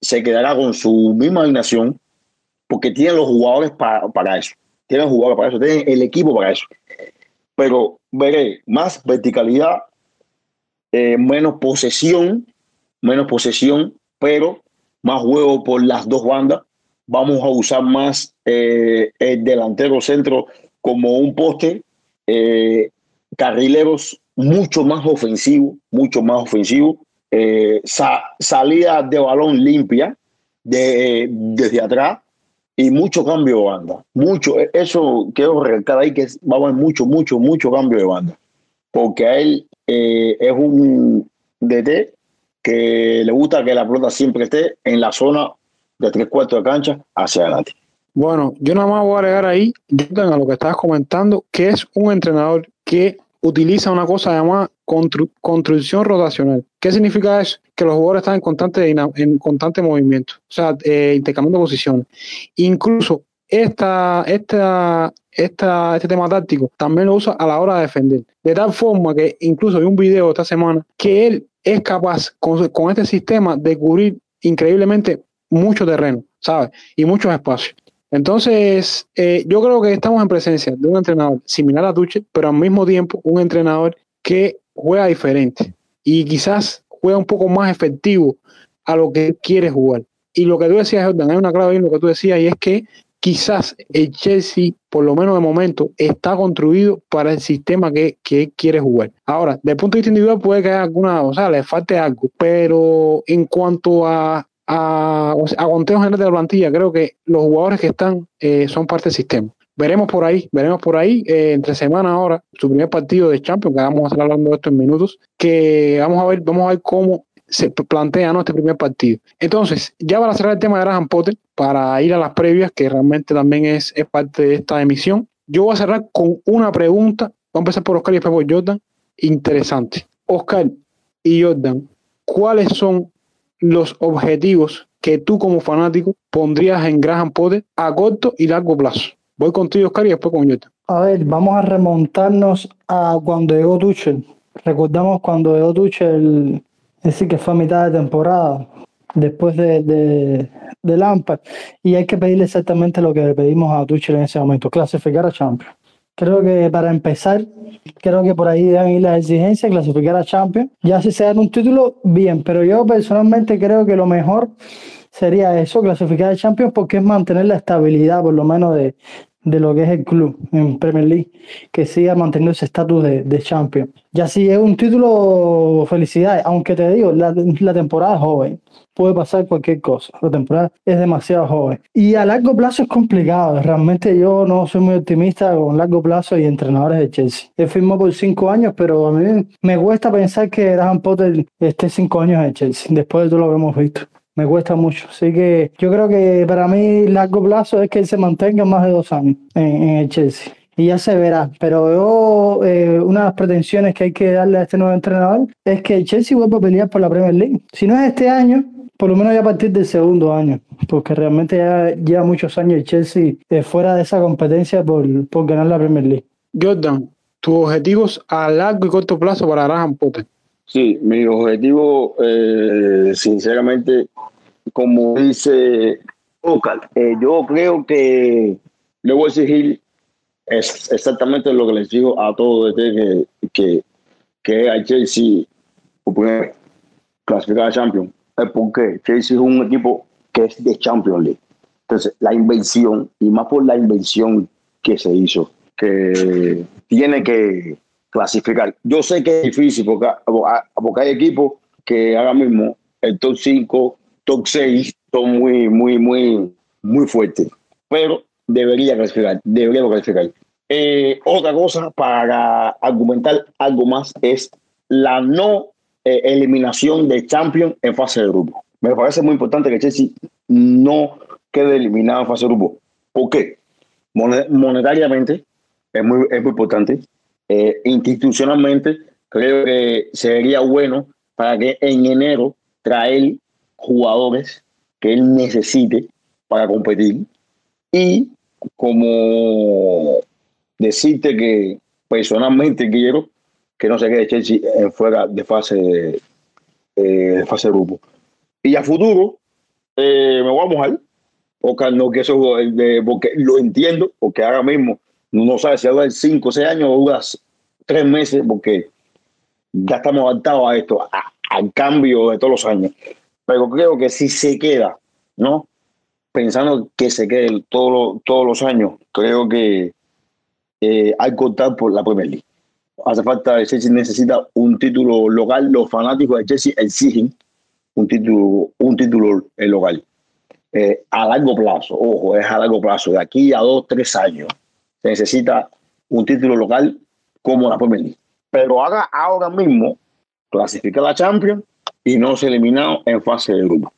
se quedará con su misma alineación porque tiene los jugadores para, para eso. Tienen jugadores para eso, tienen el equipo para eso. Pero veré más verticalidad, eh, menos posesión, menos posesión, pero más juego por las dos bandas. Vamos a usar más eh, el delantero centro como un poste, eh, carrileros mucho más ofensivo, mucho más ofensivo, eh, sa- salida de balón limpia de, desde atrás y mucho cambio de banda. Mucho, eso quiero recalcar ahí que va a haber mucho, mucho, mucho cambio de banda. Porque a él eh, es un DT que le gusta que la pelota siempre esté en la zona tres cuartos de cancha hacia adelante. Bueno, yo nada más voy a agregar ahí, a lo que estabas comentando, que es un entrenador que utiliza una cosa llamada constru- construcción rotacional. ¿Qué significa eso? Que los jugadores están en constante, en constante movimiento, o sea, eh, intercambiando posiciones. Incluso esta, esta, esta, este tema táctico también lo usa a la hora de defender. De tal forma que incluso vi un video esta semana que él es capaz con, con este sistema de cubrir increíblemente mucho terreno, ¿sabes? Y muchos espacios. Entonces, eh, yo creo que estamos en presencia de un entrenador similar a Tuchel, pero al mismo tiempo un entrenador que juega diferente y quizás juega un poco más efectivo a lo que quiere jugar. Y lo que tú decías, Jordan, hay una clave en lo que tú decías, y es que quizás el Chelsea, por lo menos de momento, está construido para el sistema que, quiere jugar. Ahora, desde punto de vista individual puede que haya alguna, o sea, le falte algo, pero en cuanto a, a, a conteo general de la plantilla, creo que los jugadores que están eh, son parte del sistema. Veremos por ahí, veremos por ahí, eh, entre semana ahora, su primer partido de Champions, que vamos a estar hablando de esto en minutos, que vamos a ver, vamos a ver cómo se plantea ¿no? este primer partido. Entonces, ya para cerrar el tema de Graham Potter, para ir a las previas, que realmente también es, es parte de esta emisión, yo voy a cerrar con una pregunta. Vamos a empezar por Oscar y después por Jordan. Interesante. Oscar y Jordan, ¿cuáles son los objetivos que tú como fanático pondrías en Graham Potter a corto y largo plazo? Voy contigo, Oscar, y después con Jordan. A ver, vamos a remontarnos a cuando llegó Tuchel. Recordamos cuando llegó Tuchel, es decir, que fue a mitad de temporada, después de, de, de Lampard, y hay que pedirle exactamente lo que le pedimos a Tuchel en ese momento, clasificar a Champions. Creo que para empezar, creo que por ahí deben ir las exigencias, clasificar a Champions. Ya si se dan un título, bien, pero yo personalmente creo que lo mejor sería eso, clasificar a Champions, porque es mantener la estabilidad, por lo menos, de, de lo que es el club en Premier League, que siga manteniendo ese estatus de, de Champions. Ya si es un título, felicidades, aunque te digo, la, la temporada es joven, puede pasar cualquier cosa, la temporada es demasiado joven. Y a largo plazo es complicado, realmente yo no soy muy optimista con largo plazo y entrenadores de Chelsea. Él firmó por cinco años, pero a mí me cuesta pensar que Graham Potter esté cinco años en Chelsea, después de todo lo que hemos visto me cuesta mucho. Así que yo creo que para mí largo plazo es que él se mantenga más de dos años en, en el Chelsea. Y ya se verá. Pero yo, eh, una de las pretensiones que hay que darle a este nuevo entrenador es que el Chelsea vuelva a pelear por la Premier League. Si no es este año, por lo menos ya a partir del segundo año, porque realmente ya lleva muchos años el Chelsea eh, fuera de esa competencia por, por ganar la Premier League. Jordan, tus objetivos a largo y corto plazo para Graham Potter. Sí, mi objetivo, eh, sinceramente, como dice Ocal, eh, yo creo que le voy a exigir es exactamente lo que les digo a todos desde que, que, que a Chelsea por clasificar a Champions. Es porque Chelsea es un equipo que es de Champions League. Entonces, la invención, y más por la invención que se hizo, que tiene que clasificar. Yo sé que es difícil porque, porque hay equipos que ahora mismo el top 5, top 6 son muy, muy, muy, muy fuertes. Pero debería clasificar, debería clasificar. Eh, otra cosa para argumentar algo más es la no eh, eliminación de Champions en fase de grupo. Me parece muy importante que Chelsea no quede eliminado en fase de grupo. ¿Por qué? Monetariamente es muy, es muy importante. Eh, institucionalmente creo que sería bueno para que en enero traer jugadores que él necesite para competir. Y como decirte que personalmente quiero que no se quede Chelsea en fuera de fase eh, de fase grupo. Y a futuro eh, me voy a mojar porque no que eso de, porque lo entiendo porque ahora mismo no sabe si durar 5 o 6 años o dura 3 meses porque ya estamos adaptados a esto al cambio de todos los años pero creo que si se queda no pensando que se quede todos los, todos los años creo que eh, hay que contar por la Premier League. Hace falta el Chelsea necesita un título local los fanáticos de Chelsea exigen un título un título local. Eh, a largo plazo ojo es a largo plazo de aquí a dos tres años se necesita un título local como la Premier League. Pero haga ahora mismo clasifica la Champions y no se eliminado en fase de grupo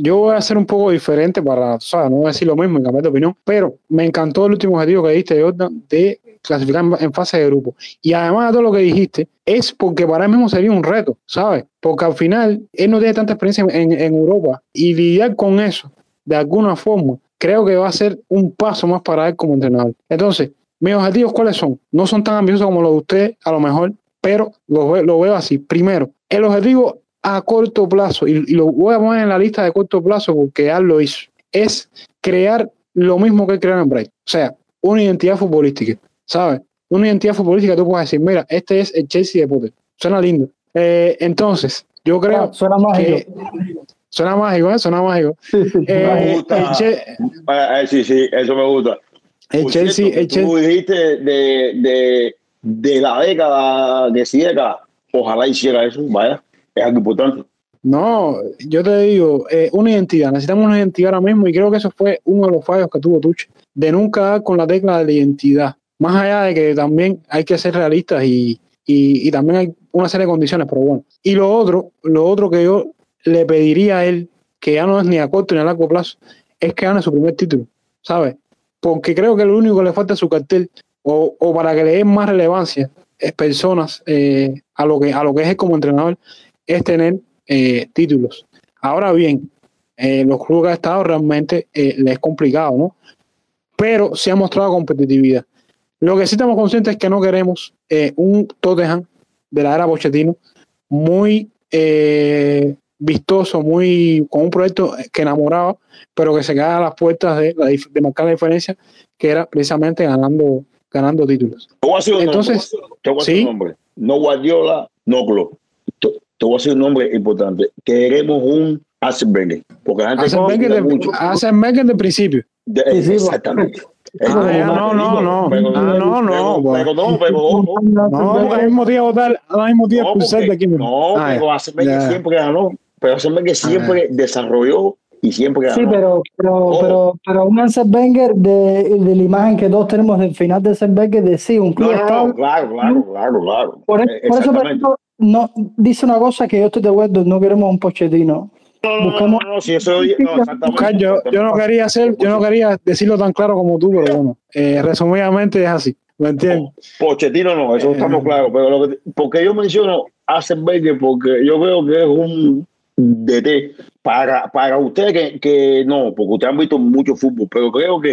yo voy a ser un poco diferente para, o sea, no voy a decir lo mismo y cambiar de opinión, pero me encantó el último objetivo que diste, Jordan, de clasificar en fase de grupo. Y además de todo lo que dijiste, es porque para él mismo sería un reto, ¿sabes? Porque al final él no tiene tanta experiencia en, Europa y lidiar con eso de alguna forma creo que va a ser un paso más para él como entrenador. Entonces, mis objetivos, ¿cuáles son? No son tan ambiciosos como los de usted, a lo mejor, pero lo, lo veo así. Primero, el objetivo a corto plazo, y, y lo voy a poner en la lista de corto plazo porque ya lo hizo, es crear lo mismo que en Bright. O sea, una identidad futbolística, ¿sabes? Una identidad futbolística, tú puedes decir, mira, este es el Chelsea de Potter. Suena lindo. Eh, entonces, yo creo Ah, suena mágico. que... Suena mágico, ¿eh? Suena mágico. Eh, Me gusta. eh, sí, sí, eso me gusta. el Por Chelsea, cierto, el tú Chelsea- dijiste de, de, de la década de esa década, ojalá hiciera eso, vaya, algo importante. No, yo te digo, eh, una identidad. Necesitamos una identidad ahora mismo y creo que eso fue uno de los fallos que tuvo Tuche, de nunca dar con la tecla de la identidad. Más allá de que también hay que ser realistas y, y, también hay una serie de condiciones, pero bueno. Y lo otro, lo otro que yo le pediría a él, que ya no es ni a corto ni a largo plazo, es que gane su primer título, ¿sabes? Porque creo que lo único que le falta a su cartel, o, o para que le den más relevancia, es personas eh, a, lo que, a lo que es como entrenador, es tener eh, títulos. Ahora bien, eh, los clubes que ha estado realmente eh, le es complicado, ¿no? Pero se ha mostrado competitividad. Lo que sí estamos conscientes es que no queremos un Tottenham de la era Pochettino muy vistoso, muy con un proyecto que enamoraba, pero que se queda a las puertas de, marcar la diferencia, que era precisamente ganando, ganando títulos. Entonces, sí. nombre. No Guardiola, no Klopp. Te, voy a decir un nombre importante. Queremos un Arsene Wenger. Porque la gente Hacen conoce Wenger de, principio. De- exactamente. Ah, no, no, no. Pero- Ah, no, no, pero- no, pero. No, ahora mismo votar, mismo No, expulsar porque- de aquí mismo. no, Ah, pero siempre ganó. Pero Arsene Wenger siempre desarrolló y siempre ganó. Sí, pero, pero, Ojo. pero, pero un Arsene Wenger de, de la imagen que todos tenemos del final de Arsene Wenger de sí, un club No, no, no, claro, claro, claro, claro. Por, por eso, por ejemplo, no, dice una cosa que yo estoy de acuerdo, no queremos un Pochettino. No, no, no, buscamos- no, no, si eso no, exactamente. Oscar, yo, yo no quería hacer, yo no quería decirlo tan claro como tú, pero bueno, eh, resumidamente es así, ¿me entiendes? Pochettino no, eso estamos claros. Pero lo que, porque yo menciono a Arsene Wenger porque yo veo que es un DT para, para ustedes que, que no, porque ustedes han visto mucho fútbol, pero creo que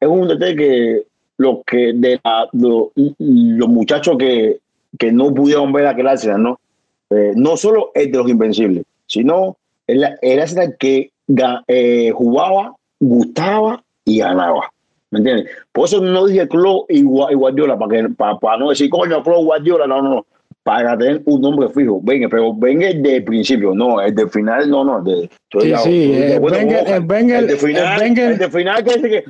es un DT que los que de la- lo- los muchachos que, que no pudieron ver aquel Arsenal, ¿no? Eh, no solo el de los invencibles, sino el, el Arsenal que eh, jugaba, gustaba y ganaba. ¿Me entiendes? Por eso no dije Klopp y, Gua- y Guardiola, para, que, para, para no decir, coño, Klopp, Guardiola, no, no, no. Para tener un nombre fijo. Venga, pero venga el de principio, no, el de final, no, no. de, Sí, sí, estoy de el el el final, el de final que, que,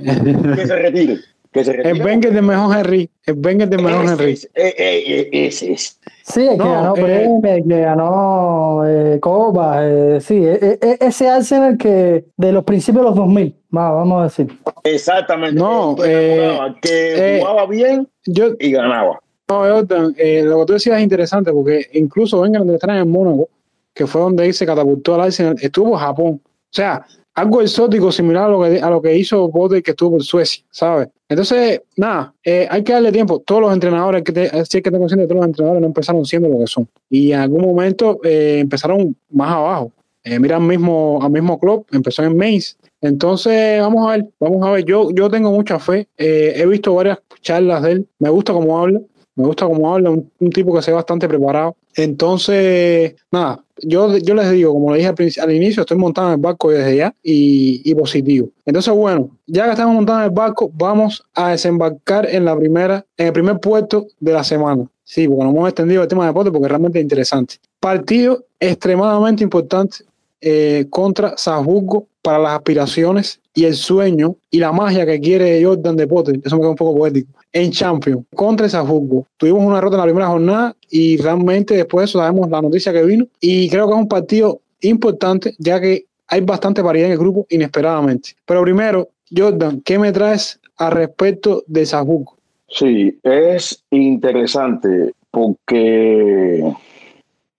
que se retire. Que se. El Wenger de mejor Henry, el Wenger de mejor Ese Henry. es, eh, eh, eh, ese es. Sí, el que ganó eh, premios, el que ganó eh, Copa, eh, sí, e- e- ese Arsenal que de los principios de los 2000, va, vamos a decir. Exactamente. No, que, eh, jugaba, que eh, jugaba bien Yo, y ganaba. no, Jordan, eh, lo que tú decías es interesante porque incluso Wenger donde está en Mónaco, que fue donde él se catapultó al Arsenal, estuvo en Japón. O sea, algo exótico similar a lo que, a lo que hizo Potter que estuvo por Suecia, ¿sabes? Entonces, nada, eh, hay que darle tiempo. Todos los entrenadores, que te, sí hay que tener consciente todos los entrenadores no empezaron siendo lo que son. Y en algún momento eh, empezaron más abajo. Eh, mira al mismo, al mismo club, empezó en Mainz. Entonces, vamos a ver, vamos a ver. Yo, yo tengo mucha fe. Eh, he visto varias charlas de él. Me gusta cómo habla. Me gusta cómo habla, un, tipo que se ve bastante preparado. Entonces, nada, yo, yo les digo, como le dije al, al inicio, estoy montado en el barco desde ya y, y positivo. Entonces, bueno, ya que estamos montados en el barco, vamos a desembarcar en la primera, en el primer puerto de la semana. Sí, porque nos hemos extendido el tema de deporte porque realmente es interesante. Partido extremadamente importante eh, contra Salzburgo para las aspiraciones y el sueño y la magia que quiere Jordan de Potter, eso me queda un poco poético, en Champions contra Salzburgo. Tuvimos una derrota en la primera jornada y realmente después de eso sabemos la noticia que vino y creo que es un partido importante ya que hay bastante paridad en el grupo inesperadamente. Pero primero, Jordan, ¿qué me traes al respecto de Salzburgo? Sí, es interesante porque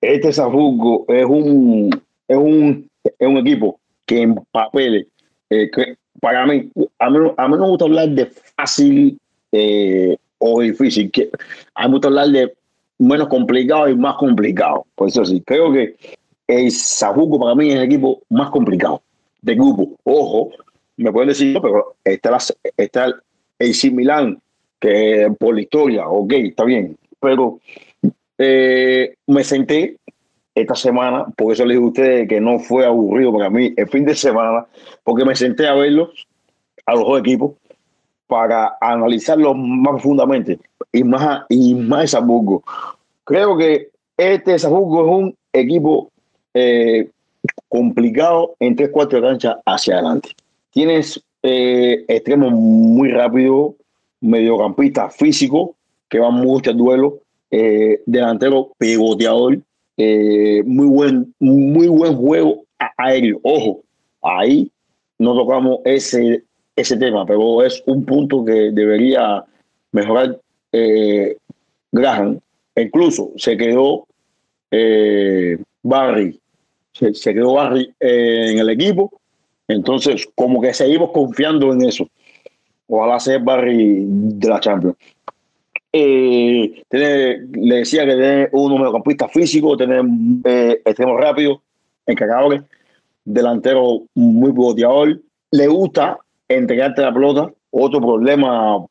este Salzburgo es un, es un, es un equipo que en papeles, eh, para mí, a mí, a mí no me gusta hablar de fácil eh, o difícil, que, a mí hablar de menos complicado y más complicado. Por eso sí, creo que el Salzburgo para mí es el equipo más complicado del grupo. Ojo, me pueden decir, pero está, está el Similán, que por la historia, ok, está bien, pero eh, me senté esta semana, por eso les dije a ustedes que no fue aburrido para mí el fin de semana, porque me senté a verlos, a los dos equipos, para analizarlos más profundamente y más, y más. Creo que este Zaburgo es un equipo eh, complicado en tres cuartos de hacia adelante. Tienes eh, extremos muy rápido, mediocampista físico, que van mucho al duelo, eh, delantero pegoteador, eh, muy, buen, muy buen juego aéreo. Ojo, ahí no tocamos ese, ese tema, pero es un punto que debería mejorar eh, Graham. Incluso se quedó eh, Barry, se, quedó Barry en el equipo. Entonces, como que seguimos confiando en eso. Ojalá sea Barry de la Champions. Eh, le decía que tiene un mediocampista físico, tener eh, extremo rápido, encargadores, delantero muy boteador. Le gusta entregarte la pelota, otro problema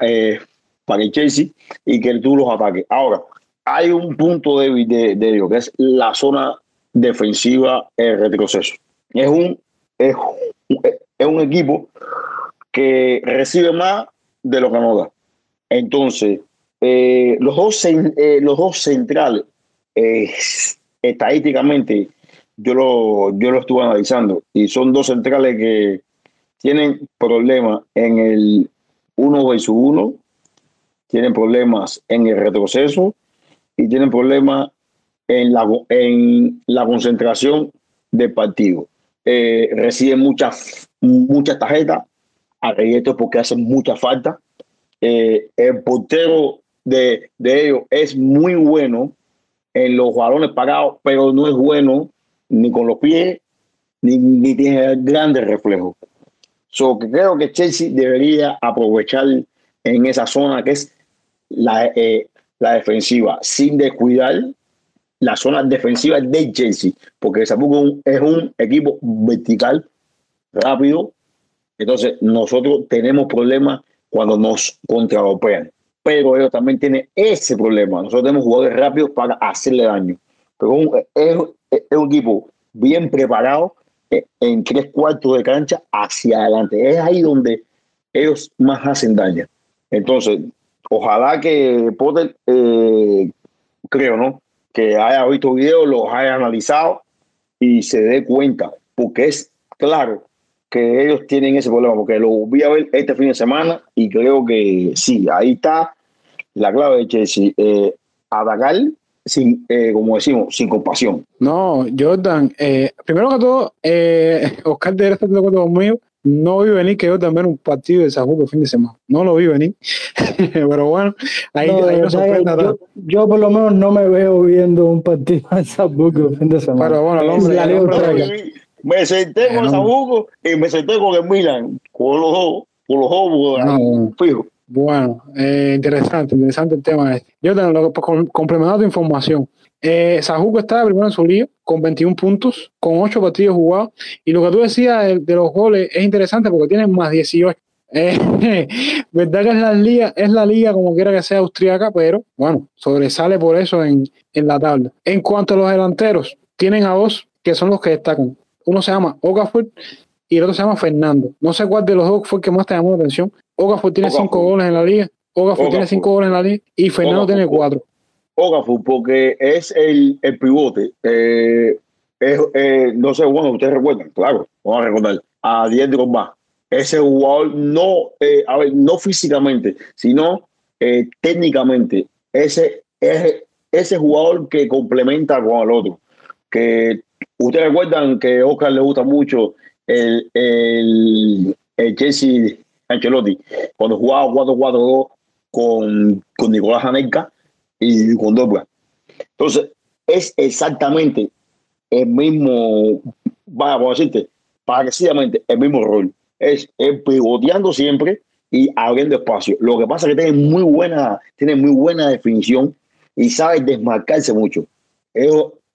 eh, para el Chelsea y que tú los ataques. Ahora, hay un punto débil de, de ellos, que es la zona defensiva, el retroceso. Es un, es, es un equipo que recibe más de lo que no da. Entonces, eh, los, dos, eh, los dos centrales, eh, estadísticamente, yo lo, yo lo estuve analizando y son dos centrales que tienen problemas en el 1 versus 1, tienen problemas en el retroceso y tienen problemas en la, en la concentración del partido. reciben muchas, muchas tarjetas, a porque hacen mucha falta. el portero de, ellos es muy bueno en los balones pagados, pero no es bueno ni con los pies, ni, tiene grandes reflejos. So, que creo que Chelsea debería aprovechar en esa zona que es la, eh, la defensiva, sin descuidar la zona defensiva de Chelsea, porque tampoco es un equipo vertical, rápido. Entonces, nosotros tenemos problemas cuando nos contraopean pero ellos también tienen ese problema. Nosotros tenemos jugadores rápidos para hacerle daño. Pero es, un equipo bien preparado eh, en tres cuartos de cancha hacia adelante. Es ahí donde ellos más hacen daño. Entonces, ojalá que Potter, eh, creo, ¿no? Que haya visto videos, los haya analizado y se dé cuenta, porque es claro que ellos tienen ese problema, porque lo voy a ver este fin de semana y creo que sí, ahí está la clave de Chelsea. Eh, atacar sin, eh, como decimos, sin compasión. No, Jordan, eh, primero que todo, eh, Oscar de estar de acuerdo conmigo. No vi venir que yo también un partido de Sajuco el fin de semana. No lo vi venir. Pero bueno, ahí no, ahí no yo, yo, por lo menos no me veo viendo un partido de Sajuco el fin de semana. Pero bueno, el hombre, el hombre, me senté con el Sajuco y me senté con el Milan, con los dos, con los dos, no, fijo. Bueno, eh, interesante, interesante el tema este. Yo tengo pues, complementando tu información. Eh, Sajuco está primero en su lío con 21 puntos, con 8 partidos jugados. Y lo que tú decías de, los goles es interesante porque tienen más 18. Eh, verdad que es la liga, es la liga como quiera que sea austriaca, pero bueno, sobresale por eso en, en la tabla. En cuanto a los delanteros, tienen a dos que son los que destacan. Uno se llama Okafor y el otro se llama Fernando. No sé cuál de los dos fue el que más te llamó la atención. Okafor tiene cinco goles en la liga. Okafor tiene cinco goles en la liga y Fernando tiene cuatro. Okafor, porque es el, el pivote. Eh, eh, no sé, bueno, ustedes recuerdan, claro, vamos a recordar a Diego Drogba. Ese jugador no, eh, a ver, no físicamente, sino técnicamente. Ese es ese jugador que complementa con el otro. Que ustedes recuerdan que a Oscar le gusta mucho el, el, el Jesse Ancelotti, cuando jugaba 4-4-2 con, con Nicolás Anelka y con Dobra. Entonces, es exactamente el mismo, vaya a decirte, parecidamente el mismo rol. Es, pivoteando siempre y abriendo espacio. Lo que pasa es que tiene muy buena, tiene muy buena definición y sabe desmarcarse mucho. Es,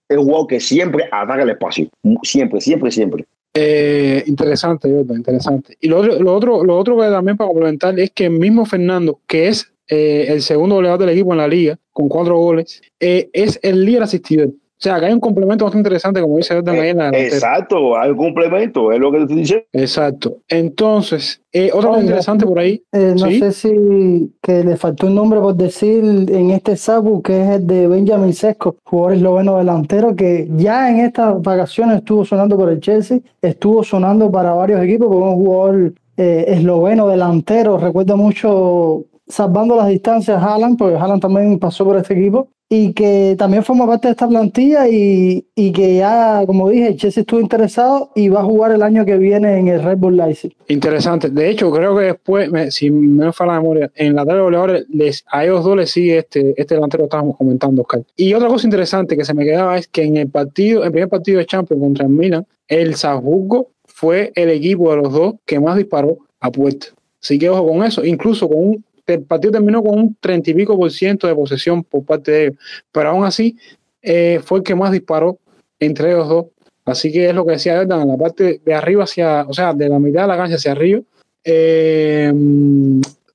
es un jugador que siempre ataca el espacio. Siempre, siempre, siempre. Eh, interesante, interesante. Y lo otro, lo otro, lo que también para complementar es que el mismo Fernando, que es eh, el segundo goleador del equipo en la liga, con cuatro goles, eh, es el líder asistido. O sea, que hay un complemento bastante interesante, como dice Jordan ahí en la Exacto, hay un complemento, es lo que te dice. Exacto. Entonces, eh, otra cosa interesante por ahí. Eh, no sé si que le faltó un nombre por decir en este Sabu, que es el de Benjamin Sesco, jugador esloveno delantero, que ya en estas vacaciones estuvo sonando por el Chelsea, estuvo sonando para varios equipos, como un jugador eh, esloveno delantero. Recuerdo mucho salvando las distancias Haaland, porque Haaland también pasó por este equipo, y que también forma parte de esta plantilla y, y, que ya, como dije, Chelsea estuvo interesado y va a jugar el año que viene en el Red Bull Leipzig. Interesante. De hecho, creo que después, me, si me falla la memoria, en la tabla de goleadores, les, a ellos dos les sigue este, este delantero que estábamos comentando, Oscar. Y otra cosa interesante que se me quedaba es que en el partido, el primer partido de Champions contra el Milan, el Salzburgo fue el equipo de los dos que más disparó a puerta. Así que ojo con eso, incluso con un el partido terminó con un treinta y pico por ciento de posesión por parte de ellos, pero aún así eh, fue el que más disparó entre ellos dos. Así que es lo que decía Jordan, la parte de arriba hacia, o sea, de la mitad de la cancha hacia arriba, eh,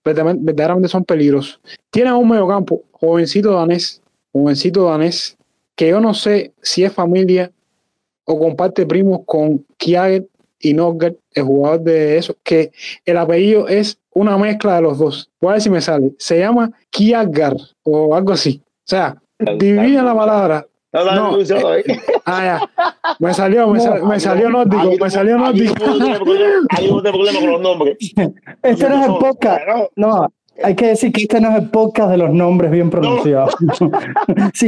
verdaderamente son peligrosos. Tienen un mediocampo, jovencito danés, jovencito danés, que yo no sé si es familia o comparte primos con Kiaget y Nogger, el jugador de eso, que el apellido es una mezcla de los dos. Voy a ver si me sale. Se llama Kiagar o algo así. O sea, divide la palabra. No, eh, ah, ya. Me salió, me, sal, me salió nórdico, me salió nórdico. Hay un problema con los nombres. Este no es el podcast. No, hay que decir que este no es el podcast de los nombres bien pronunciados. si,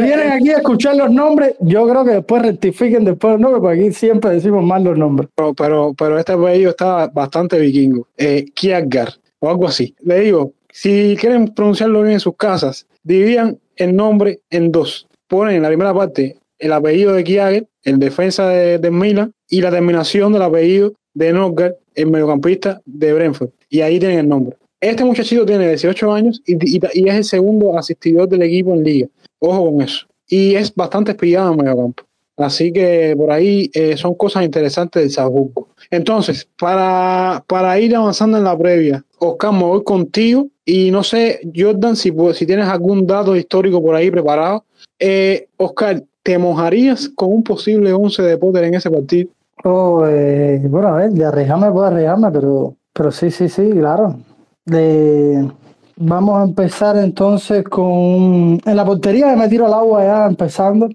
vienen aquí a escuchar los nombres, yo creo que después rectifiquen después los nombres, porque aquí siempre decimos mal los nombres. Pero, pero, pero este apellido está bastante vikingo. Eh, Kiagar, o algo así. Le digo, si quieren pronunciarlo bien en sus casas, dividan el nombre en dos. Ponen en la primera parte el apellido de Kiager, el defensa de, de Milan, y la terminación del apellido de Norgard, el mediocampista de Brentford. Y ahí tienen el nombre. Este muchachito tiene 18 años y, es el segundo asistidor del equipo en liga. Ojo con eso. Y es bastante espillado en medio campo. Así que por ahí eh, son cosas interesantes del Salzburgo. Entonces, para, para ir avanzando en la previa, Oscar, me voy contigo. Y no sé, Jordan, si, si tienes algún dato histórico por ahí preparado. Eh, Oscar, ¿te mojarías con un posible 11 de Potter en ese partido? Oh, eh, bueno, a ver, de arriesgarme puedo arriesgarme, pero, pero sí, sí, sí, claro. De, vamos a empezar entonces con. En la portería me tiro al agua ya empezando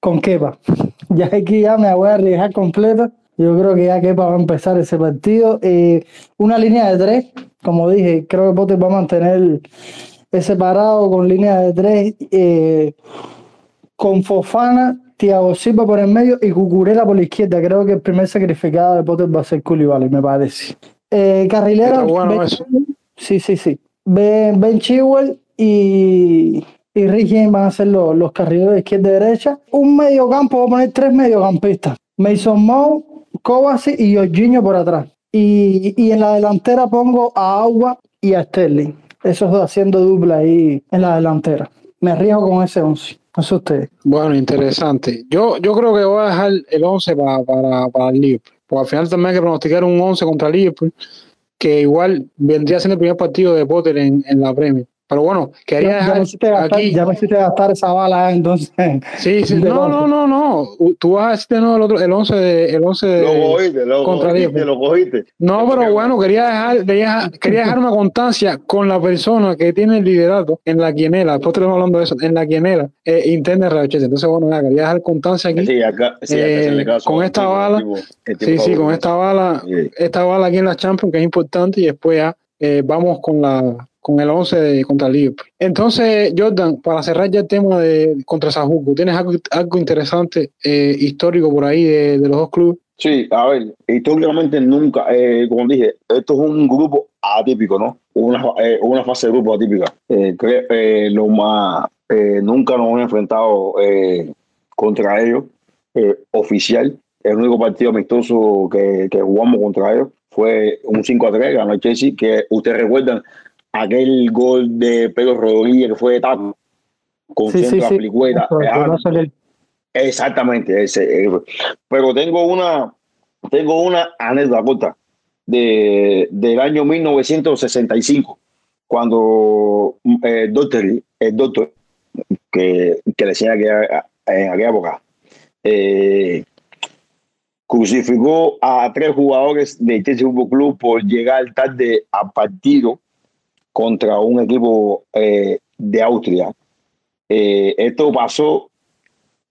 con Kepa. Ya aquí ya me voy a arriesgar completa. Yo creo que ya Kepa va a empezar ese partido. Eh, una línea de tres, como dije, creo que Potter va a mantener ese parado con línea de tres. Eh, con Fofana, Thiago Silva por el medio y Cucurella por la izquierda. Creo que el primer sacrificado de Potter va a ser Koulibaly, me parece. Eh, carrilera. Bueno. Sí, sí, sí. Ben, ben y, y Rick James van a ser los, los carrileros de izquierda y derecha. Un mediocampo, voy a poner tres mediocampistas. Mason Mount, Kovacic y Jorginho por atrás. Y, y en la delantera pongo a Agua y a Sterling. Esos dos haciendo dupla ahí en la delantera. Me arriesgo con ese 11. No sé ustedes. Bueno, interesante. Yo, yo creo que voy a dejar el 11 para, para, para el Liverpool. Porque al final también hay que pronosticar un 11 contra Liverpool, que igual vendría siendo el primer partido de Potter en, en la Premier. Pero bueno, quería Ya, ya, dejar me hiciste gastar, aquí. ya me hiciste gastar esa bala, ¿eh? entonces. Sí, sí, no, 11. no, no, no. Tú vas a decir de nuevo el, otro, el 11 de, el 11 de, Lo cogiste, lo contra cogiste, Liverpool. lo cogiste. No, pero bueno, quería dejar, quería, quería dejar una constancia con la persona que tiene el liderato en la quinela, después estamos hablando de eso, en la quinela eh, interna de Radio Chelsea. Entonces, bueno, nada, quería dejar constancia aquí. Sí, acá, sí, acá Eh, se le caso con esta tipo, bala, tipo- tipo Sí, sí, con esta bala, Sí. esta bala aquí en la Champions, que es importante, y después ya eh, vamos con la con el 11 de, contra el Liverpool. Entonces, Jordan, para cerrar ya el tema de contra Sajuco, ¿tienes algo, algo interesante eh, histórico por ahí de, los dos clubes? Sí, a ver, históricamente nunca, eh, como dije, esto es un grupo atípico, ¿no? Una, eh, una fase de grupo atípica. Eh, cre- eh, lo más, eh, nunca nos hemos enfrentado contra ellos, oficial. El único partido amistoso que, que jugamos contra ellos fue un 5 a 3, ganó el Chelsea, que ustedes recuerdan aquel gol de Pedro Rodríguez que fue de taco, con Sí, sí, sí. Exactamente, ese. eh, Pero tengo una, tengo una anécdota de, del año 1965, cuando el doctor, el doctor que, que le decía que en aquella época, eh, crucificó a tres jugadores de Chelsea Football Club por llegar tarde a partido contra un equipo eh, de Austria. Eh, esto pasó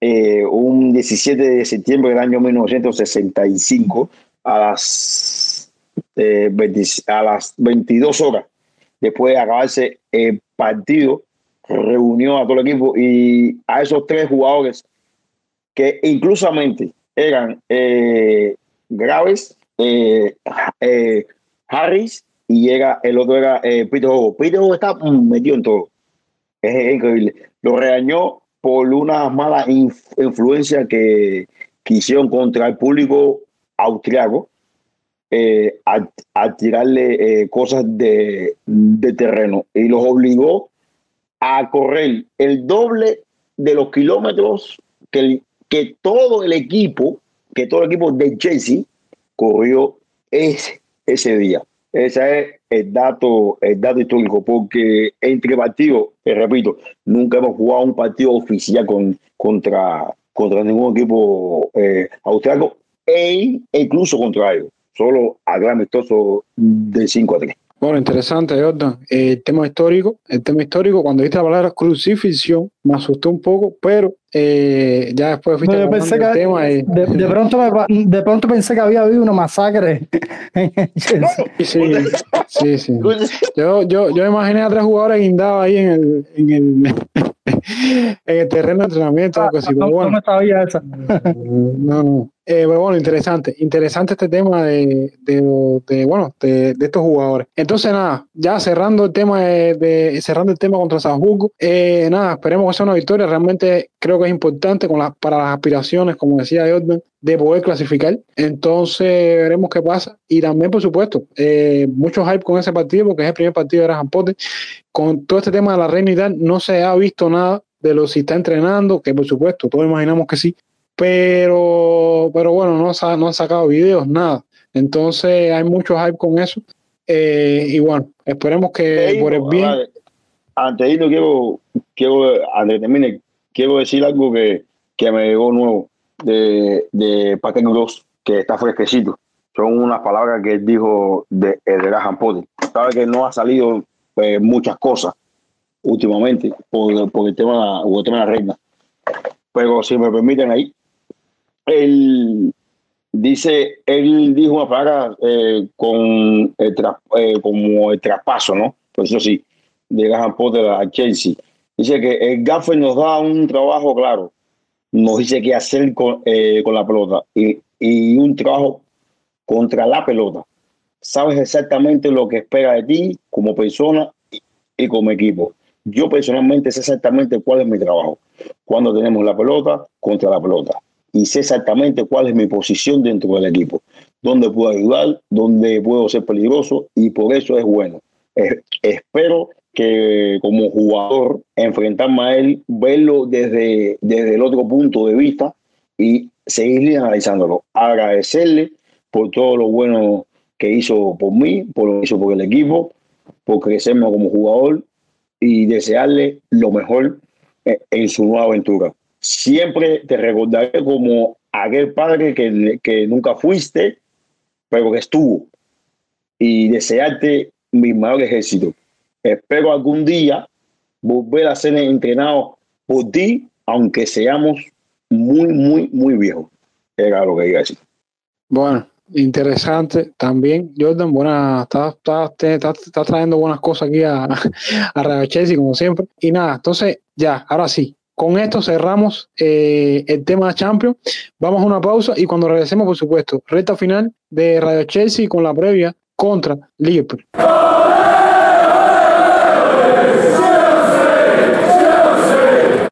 eh, un 17 de septiembre del año 1965 a las, 20, a las 22 horas. Después de acabarse el partido, reunió a todo el equipo y a esos tres jugadores que inclusamente eran Graves, Harris y llega, el otro era eh, Peter Hugo. Peter Hugo está metido en todo. Es, increíble. Lo regañó por una mala inf influencia que, que, hicieron contra el público austriaco eh, a, tirarle eh, cosas de, de terreno y los obligó a correr el doble de los kilómetros que que todo el equipo, que todo el equipo de Chelsea corrió ese, ese día. Ese es el dato, el dato histórico, porque entre partidos, repito, nunca hemos jugado un partido oficial con, contra, contra ningún equipo eh, austriaco e incluso contra ellos, solo a gran amistoso de 5 a 3. Bueno, interesante, Jordan. El tema histórico, el tema histórico, cuando viste la palabra crucifixión, me asustó un poco, pero eh, ya después fuiste No, el tema y- De, de pronto me- de pronto pensé que había habido una masacre. Sí, sí. Yo, yo, yo imaginé a tres jugadores guindados ahí en el, en el, en el terreno de entrenamiento, algo así, no, pero no bueno. me sabía esa. No, no. Eh, bueno, interesante. Interesante este tema de, de, bueno, de, estos jugadores. Entonces, nada, ya cerrando el tema de, cerrando el tema contra Salzburgo, eh, nada, esperemos que sea una victoria. Realmente creo que es importante para las aspiraciones, como decía Jordan, de poder clasificar. Entonces, veremos qué pasa. Y también, por supuesto, eh, mucho hype con ese partido, porque es el primer partido de Graham Potter. Con todo este tema de la reina y tal, no se ha visto nada de lo si está entrenando, que por supuesto, todos imaginamos que sí, pero, pero bueno, no, no han sacado videos, nada. Entonces hay mucho hype con eso. Eh, y bueno, esperemos que por el bien. Antes de irnos, quiero, quiero, antes de termine, quiero decir algo que, que me llegó nuevo de, de Patrick Gross, que está fresquecito. Son unas palabras que él dijo de, de Graham Potter. Sabe que no ha salido eh, muchas cosas últimamente por, por el tema, por el tema de la reina. Pero si me permiten ahí, él dice, él dijo una palabra eh, con el eh, como el traspaso, ¿no? Pues eso sí, de Graham Potter a Chelsea. Dice que el gaffer nos da un trabajo claro, nos dice qué hacer con, eh, con la pelota y, y un trabajo contra la pelota. Sabes exactamente lo que espera de ti como persona y, y como equipo. Yo personalmente sé exactamente cuál es mi trabajo. Cuando tenemos la pelota, contra la pelota. Y sé exactamente cuál es mi posición dentro del equipo. Dónde puedo ayudar, dónde puedo ser peligroso y por eso es bueno. Espero que como jugador enfrentarme a él, verlo desde, desde el otro punto de vista y seguir analizándolo. Agradecerle por todo lo bueno que hizo por mí, por lo que hizo por el equipo, por crecerme como jugador y desearle lo mejor en su nueva aventura. Siempre te recordaré como aquel padre que, nunca fuiste, pero que estuvo. Y desearte mi mayor ejército. Espero algún día volver a ser entrenado por ti, aunque seamos muy, muy, muy viejos. Era lo que iba a decir. Bueno, interesante también. Jordan, buena, estás está, está, está trayendo buenas cosas aquí a, a Chelsea, como siempre. Y nada, entonces ya, ahora sí. Con esto cerramos eh, el tema de Champions. Vamos a una pausa y cuando regresemos, por supuesto, recta final de Radio Chelsea con la previa contra Liverpool.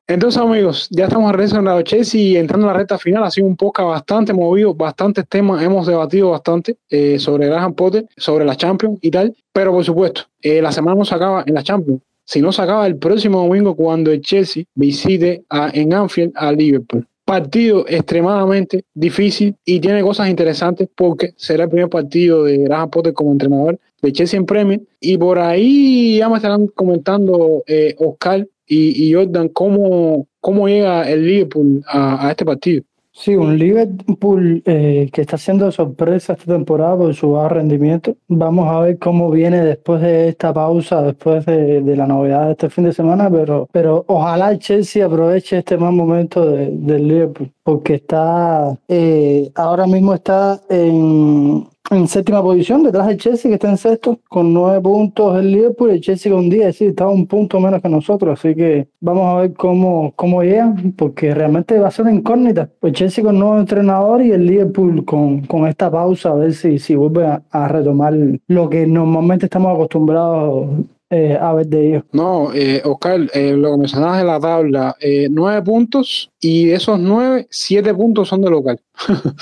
Entonces, amigos, ya estamos de regreso en Radio Chelsea y entrando en la recta final. Ha sido un podcast bastante movido, bastantes temas. Hemos debatido bastante eh, sobre Graham Potter, sobre la Champions y tal. Pero, por supuesto, eh, la semana no se acaba en la Champions. Si no se acaba el próximo domingo cuando el Chelsea visite a, en Anfield a Liverpool. partido extremadamente difícil y tiene cosas interesantes porque será el primer partido de Graham Potter como entrenador de Chelsea en Premier. Y por ahí ya me estarán comentando eh, Oscar y, Jordan cómo, cómo llega el Liverpool a este partido. Sí, un Liverpool eh, que está haciendo sorpresa esta temporada por su bajo rendimiento. Vamos a ver cómo viene después de esta pausa, después de, de la novedad de este fin de semana, pero, pero ojalá el Chelsea aproveche este mal momento de, del Liverpool, porque está eh, ahora mismo está en, en séptima posición, detrás del Chelsea que está en sexto, con nueve puntos el Liverpool, el Chelsea con diez, es está un punto menos que nosotros, así que vamos a ver cómo, cómo llegan, porque realmente va a ser una incógnita. El Chelsea con nuevo entrenador y el Liverpool con, con esta pausa, a ver si, si vuelve a, a retomar lo que normalmente estamos acostumbrados eh, a ver de ellos. No, eh, Oscar, eh, lo que mencionabas en la tabla, eh, nueve puntos y de esos nueve, siete puntos son de local.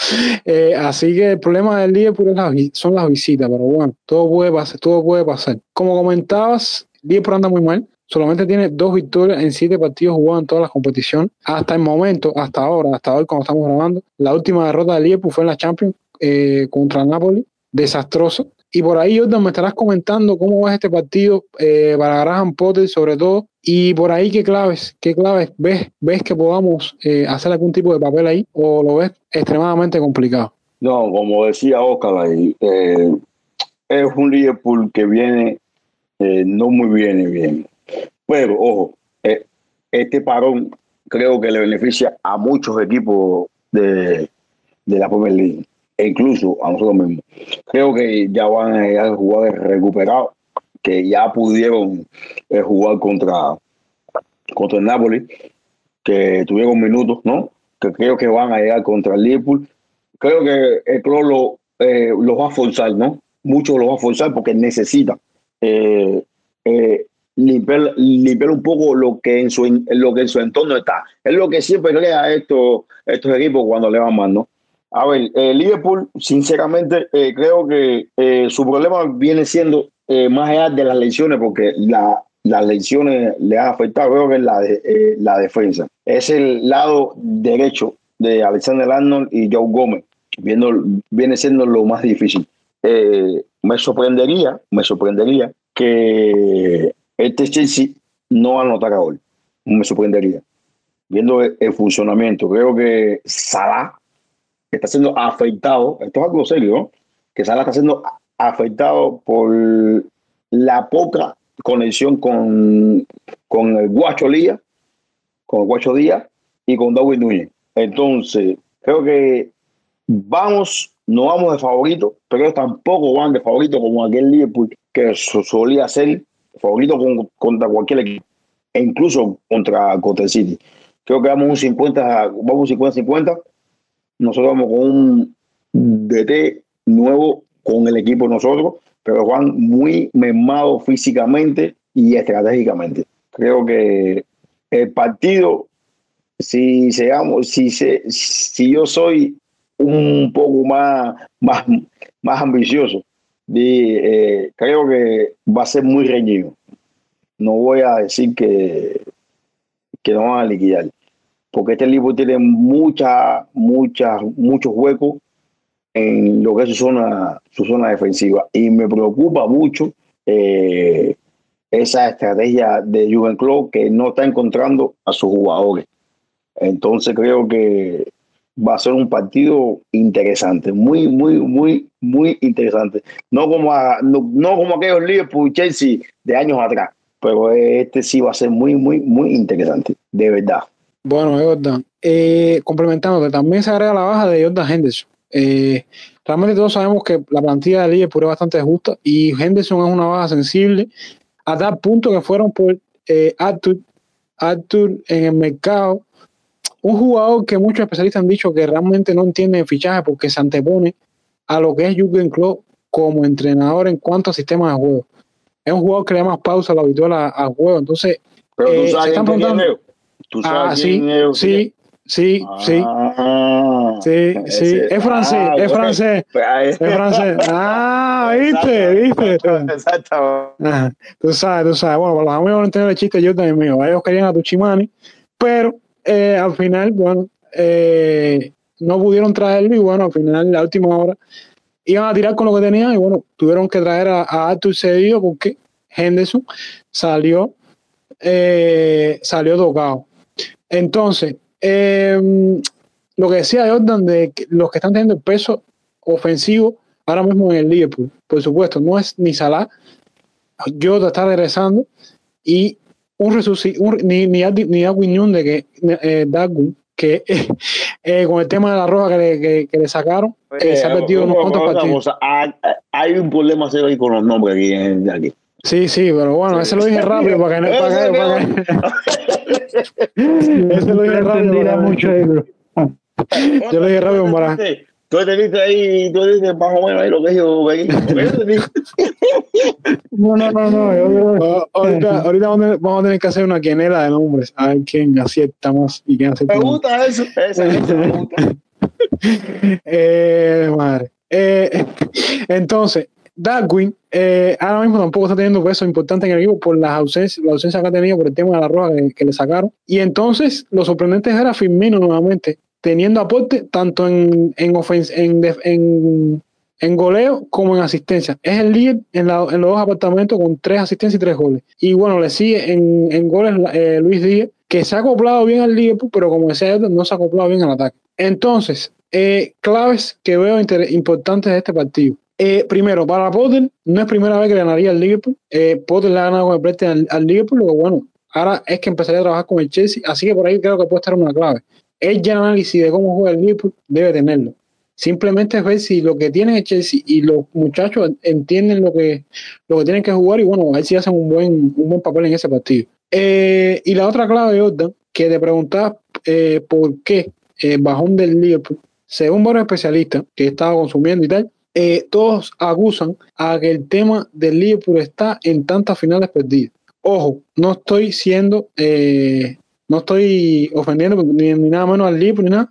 Eh, así que el problema del Liverpool la, son las visitas, pero bueno, todo puede pasar, todo puede pasar. Como comentabas, Liverpool anda muy mal. Solamente tiene dos victorias en siete partidos jugados en todas las competiciones. Hasta el momento, hasta ahora, hasta hoy cuando estamos grabando, la última derrota del Liverpool fue en la Champions eh, contra Napoli. Desastroso. Y por ahí, Jordan, me estarás comentando cómo va este partido eh, para Graham Potter, sobre todo. Y por ahí, ¿qué claves, qué claves ves, ves que podamos eh, hacer algún tipo de papel ahí o lo ves extremadamente complicado? No, como decía Oscar eh, es un Liverpool que viene eh, no muy bien, bien. Pero, ojo, este parón creo que le beneficia a muchos equipos de, de la Premier League e incluso a nosotros mismos. Creo que ya van a jugadores recuperados que ya pudieron eh, jugar contra, contra el Napoli, que tuvieron minutos, ¿no? Que creo que van a llegar contra el Liverpool. Creo que el club lo, eh, los va a forzar, ¿no? Muchos los va a forzar porque necesita eh, eh, limpiar, un poco lo que en su lo que en su entorno está. Es lo que siempre crea estos, estos equipos cuando le van mal, ¿no? A ver, eh, Liverpool, sinceramente, eh, creo que eh, su problema viene siendo eh, más allá de las lesiones, porque la, las lesiones le han afectado, creo que es la, de, eh, la defensa. Es el lado derecho de Alexander Arnold y Joe Gómez, viendo, viene siendo lo más difícil. Eh, me sorprendería, me sorprendería que este Chelsea no anotara gol. Me sorprendería. Viendo el, el funcionamiento, creo que Salah está siendo afectado, esto es algo serio, que Salah está siendo afectado por la poca conexión con, con el Guacho Díaz, con el Guacho Díaz y con Darwin Núñez. Entonces, creo que vamos, no vamos de favorito, pero tampoco van de favorito como aquel Liverpool que solía ser favorito con, contra cualquier equipo, e incluso contra, contra el City. Creo que vamos un 50, vamos un 50-50 nosotros vamos con un DT nuevo con el equipo nosotros, pero Juan muy mermado físicamente y estratégicamente. Creo que el partido, si seamos, si se, si yo soy un poco más, más, más ambicioso, y, eh, creo que va a ser muy reñido. No voy a decir que, que no van a liquidar porque este libro tiene mucha, mucha, muchos huecos en lo que es su zona, su zona defensiva. Y me preocupa mucho eh, esa estrategia de Jürgen Klopp que no está encontrando a sus jugadores. Entonces creo que va a ser un partido interesante, muy, muy, muy, muy interesante. No como, no como aquellos Liverpool Chelsea de años atrás, pero este sí va a ser muy, muy, muy interesante, de verdad. Bueno, Jordan, eh, complementando que también se agrega la baja de Jordan Henderson. Eh, realmente todos sabemos que la plantilla de Liverpool es bastante justa y Henderson es una baja sensible a tal punto que fueron por eh, Arthur, Arthur en el mercado, un jugador que muchos especialistas han dicho que realmente no entiende el fichaje porque se antepone a lo que es Jürgen Klopp como entrenador en cuanto a sistemas de juego. Es un jugador que le da más pausa a lo habitual al juego. Entonces, Pero tú eh, se sabes están quién preguntando. ¿Tú Ah, sabes sí, quién es? sí, sí, sí, Ah, sí, sí. ese- Es francés, ah, es francés, Pues es francés. Ah, viste, viste. Exacto. Tú sabes, tú sabes. Bueno, para los amigos no entienden el chiste, yo también mío. Ellos querían a Tuchimani, pero eh, al final, bueno, eh, no pudieron traerlo y bueno, al final, la última hora, iban a tirar con lo que tenían y bueno, tuvieron que traer a, a Arthur Cedido porque Henderson salió, eh, salió tocado. Entonces, eh, lo que decía Jordan de que los que están teniendo el peso ofensivo ahora mismo en el Liverpool, por supuesto, no es ni Salah, Jota está regresando y un, un ni, ni, ni Darwin de que eh, Darwin, que eh, con el tema de la roja que le, que, que le sacaron, eh, se ha perdido unos cuantos partidos. cosa, hay, hay un problema serio ahí con los nombres aquí. en- aquí. Sí, sí, pero bueno, ese lo dije rápido para que no. Para que, para que- ese lo dije No rápido. para mucho ahí, bro. Yo lo dije rápido para. Tú entendiste ahí, tú entendiste más o menos ahí lo que yo. No, no, no, no. Yo Ah, ahorita ahorita vamos, a tener, que hacer una quenela de nombres, a ver quién acierta más y quién acierta Me más. gusta eso. Esa, esa me gusta. Eh, madre. Eh, entonces, Darwin eh, ahora mismo tampoco está teniendo peso importante en el equipo por las ausencias, la ausencia que ha tenido por el tema de la roja que, que le sacaron. Y entonces, lo sorprendente era Firmino nuevamente, teniendo aporte tanto en, en, ofens- en, en, en goleo como en asistencia. Es el líder en, la- en los dos apartamentos con tres asistencias y tres goles. Y bueno, le sigue en, en goles eh, Luis Díaz, que se ha acoplado bien al Liverpool, pero como decía Edward, no se ha acoplado bien al ataque. Entonces, eh, claves que veo importantes de este partido. Eh, primero, para Potter, no es primera vez que ganaría al Liverpool. Eh, Potter le ha ganado con el Preston al, al Liverpool, que bueno, ahora es que empezaría a trabajar con el Chelsea, así que por ahí creo que puede estar una clave. El ya análisis de cómo juega el Liverpool debe tenerlo. Simplemente es ver si lo que tiene el Chelsea y los muchachos entienden lo que, lo que tienen que jugar y bueno, a ver si hacen un buen, un buen papel en ese partido. Eh, y la otra clave, Jordan, que te preguntabas eh, por qué eh, bajón del Liverpool, según varios especialistas que he estado consumiendo y tal, eh, todos acusan a que el tema del Liverpool está en tantas finales perdidas. Ojo, no estoy siendo, eh, no estoy ofendiendo ni, nada menos al Liverpool ni nada,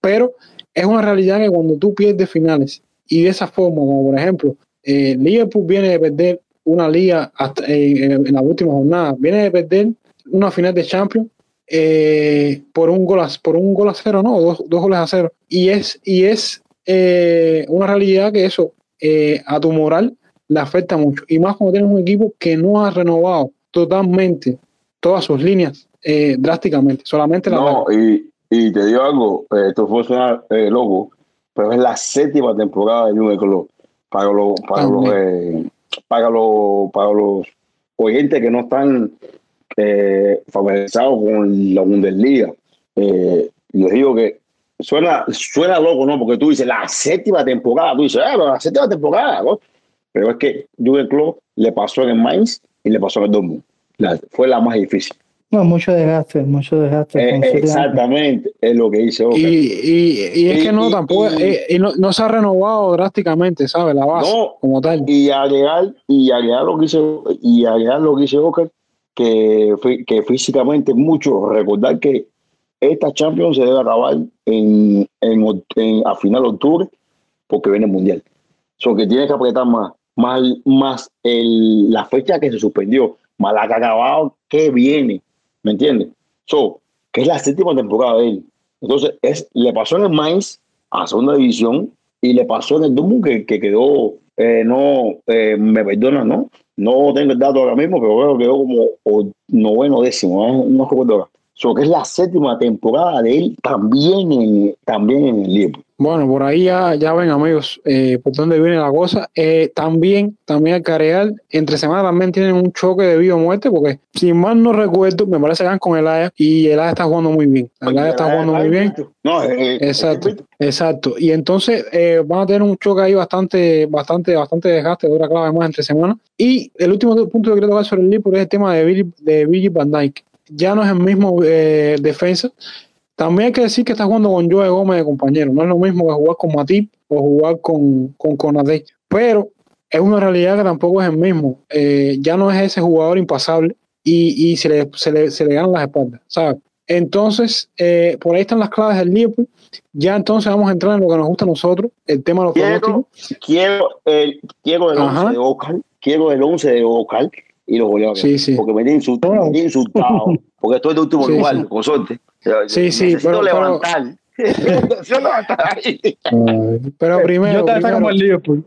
pero es una realidad que cuando tú pierdes finales y de esa forma, como por ejemplo, eh, Liverpool viene de perder una liga hasta, en la última jornada, viene de perder una final de Champions eh, por un gol a, por un gol a cero, no, dos, dos goles a cero. Y es, y es eh, una realidad que eso eh, a tu moral le afecta mucho. Y más cuando tienes un equipo que no ha renovado totalmente todas sus líneas eh, drásticamente, solamente la No, y, y te digo algo, esto fue sonar loco, pero es la séptima temporada de Jürgen Klopp. Para los, para los, eh, para los, para los oyentes que no están eh, familiarizados con la Bundesliga, eh, les digo que suena, suena loco, ¿no? Porque tú dices la séptima temporada, tú dices, ah, pero la séptima temporada, ¿no? Pero es que Jürgen Klopp le pasó en el Mainz y le pasó en el Dortmund. La, fue la más difícil. No, mucho desgaste, mucho desgaste. Eh, exactamente, es lo que dice. Y, y, y, es que no, y, tampoco, y, eh, y no, no, se ha renovado drásticamente, ¿sabes? La base no, como tal. Y agregar, y agregar lo que dice, y agregar lo que dice Oscar, que, que físicamente mucho, recordar que esta Champions se debe acabar en, en, en a final de octubre porque viene el Mundial. So que tiene que apretar más, más, más el, la fecha que se suspendió, más la que acabado que viene. ¿Me entiendes? So, que es la séptima temporada de él. Entonces, es, le pasó en el Mainz a segunda división y le pasó en el Dortmund que, que quedó, eh, no, eh, me perdona, ¿no? No tengo el dato ahora mismo, pero creo que quedó como o, noveno décimo, ¿eh? no recuerdo ahora. So, que es la séptima temporada de él también en, también en el Liverpool. Bueno, por ahí ya, ya ven amigos eh, por dónde viene la cosa. Eh, también, también al Careal, entre semanas también tienen un choque de vida o muerte, porque si mal no recuerdo, me parece que van con el Aya y el Aya está jugando muy bien. El Aya está jugando muy bien. No, eh, exacto, exacto. Y entonces eh, van a tener un choque ahí bastante, bastante, bastante desgaste, dura clave más entre semanas. Y el último punto que quiero tocar sobre el Liverpool es el tema de Billy, de Billy Van Dijk. Ya no es el mismo eh, defensa. También hay que decir que está jugando con Joe Gómez de compañero. No es lo mismo que jugar con Matip o jugar con, con Conate. Pero es una realidad que tampoco es el mismo. Eh, ya no es ese jugador impasable y, y se, le, se, le, se, le, ganan las espaldas. ¿sabes? Entonces, eh, por ahí están las claves del Liverpool. Ya entonces vamos a entrar en lo que nos gusta a nosotros, el tema de los quiero, pronósticos. Quiero el, quiero el 11 de Oscar, quiero el 11 de Oscar y los goleadores. Sí, sí. Porque me tiene insultado, me tiene insultado porque estoy de último Sí, lugar, sí. con suerte. Sí, sí, Necesito pero- levantar, no estar ahí. Pero primero, Yo también primero- como el Liverpool.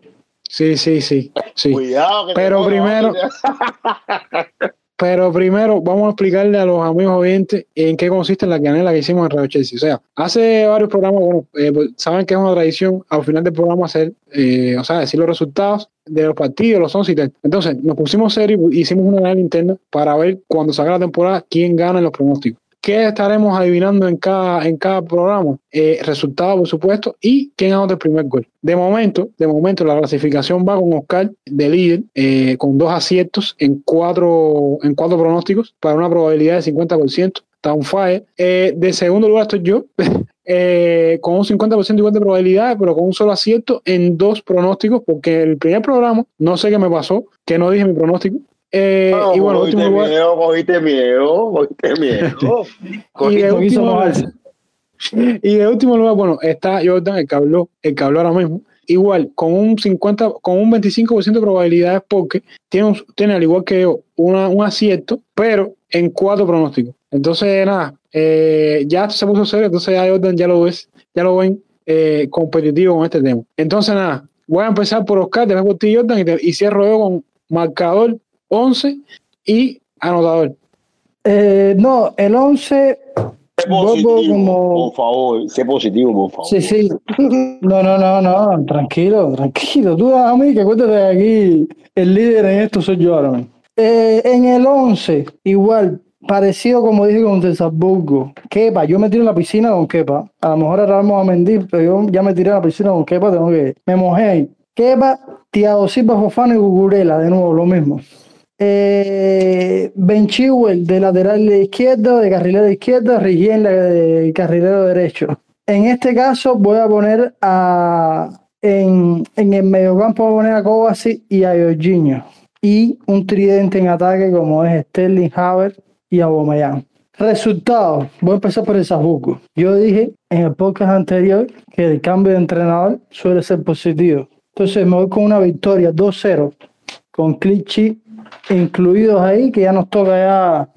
sí, sí, sí, sí. Cuidado. que te Pero primero-. Pero primero vamos a explicarle a los amigos oyentes en qué consiste la canela que hicimos en Radio Chelsea. O sea, hace varios programas, bueno, eh, pues, saben que es una tradición al final del programa hacer, eh, o sea, decir los resultados de los partidos, los 11 y tal. Entonces, nos pusimos serios y hicimos una anal interna para ver cuando salga la temporada quién gana en los pronósticos. ¿Qué estaremos adivinando en cada, en cada programa? Eh, resultados, por supuesto, y quién anota el primer gol. De momento, de momento, la clasificación va con Oscar de líder, eh, con dos aciertos en cuatro, en cuatro pronósticos, para una probabilidad de 50%. Está un fire. Eh, de segundo lugar estoy yo, eh, con un 50% igual de probabilidades, pero con un solo acierto en dos pronósticos, porque el primer programa, no sé qué me pasó, que no dije mi pronóstico. Eh, No, y bueno, cogiste último miedo, cogiste miedo, cogiste miedo. y de último lugar, moverse. y de último lugar, bueno, está Jordan, el que habló, el que habló ahora mismo. Igual, con un 50, con un 25% de probabilidades, porque tiene, tiene al igual que yo, una, un acierto, pero en cuatro pronósticos. Entonces, nada, eh, ya se puso serio, entonces ya Jordan ya lo ves, ya lo ven eh, competitivo con este tema. Entonces, nada, voy a empezar por Oscar, después por ti, Jordan, y, te- y cierro yo con marcador 11 y anotador. Eh, no, el 11, Sé Bobo positivo, como- por favor, sé positivo, por favor. sí, sí. No, no, no, no, tranquilo, tranquilo. Tú a mí que acuérdate aquí, el líder en esto soy yo ahora. Eh, en el 11, igual, parecido como dije con Salzburgo. Kepa, yo me tiro en la piscina con Kepa. A lo mejor ahora vamos a mentir, pero yo ya me tiré en la piscina con Kepa, tengo que. Me mojé ahí. Kepa, Thiago Silva, Fofana y Gugurela, de nuevo, lo mismo. Eh, ben Chilwell de lateral izquierdo, de carrilero izquierdo, Rigien de carrilero derecho. En este caso voy a poner a en, en el mediocampo voy a poner a Kovacic y a Jorginho. Y un tridente en ataque como es Sterling Haver y Aubameyang. Resultados. Voy a empezar por el Salzburgo. Yo dije en el podcast anterior que el cambio de entrenador suele ser positivo. Entonces me voy con una victoria 2-0 con Clichy incluidos ahí, que ya nos toca ya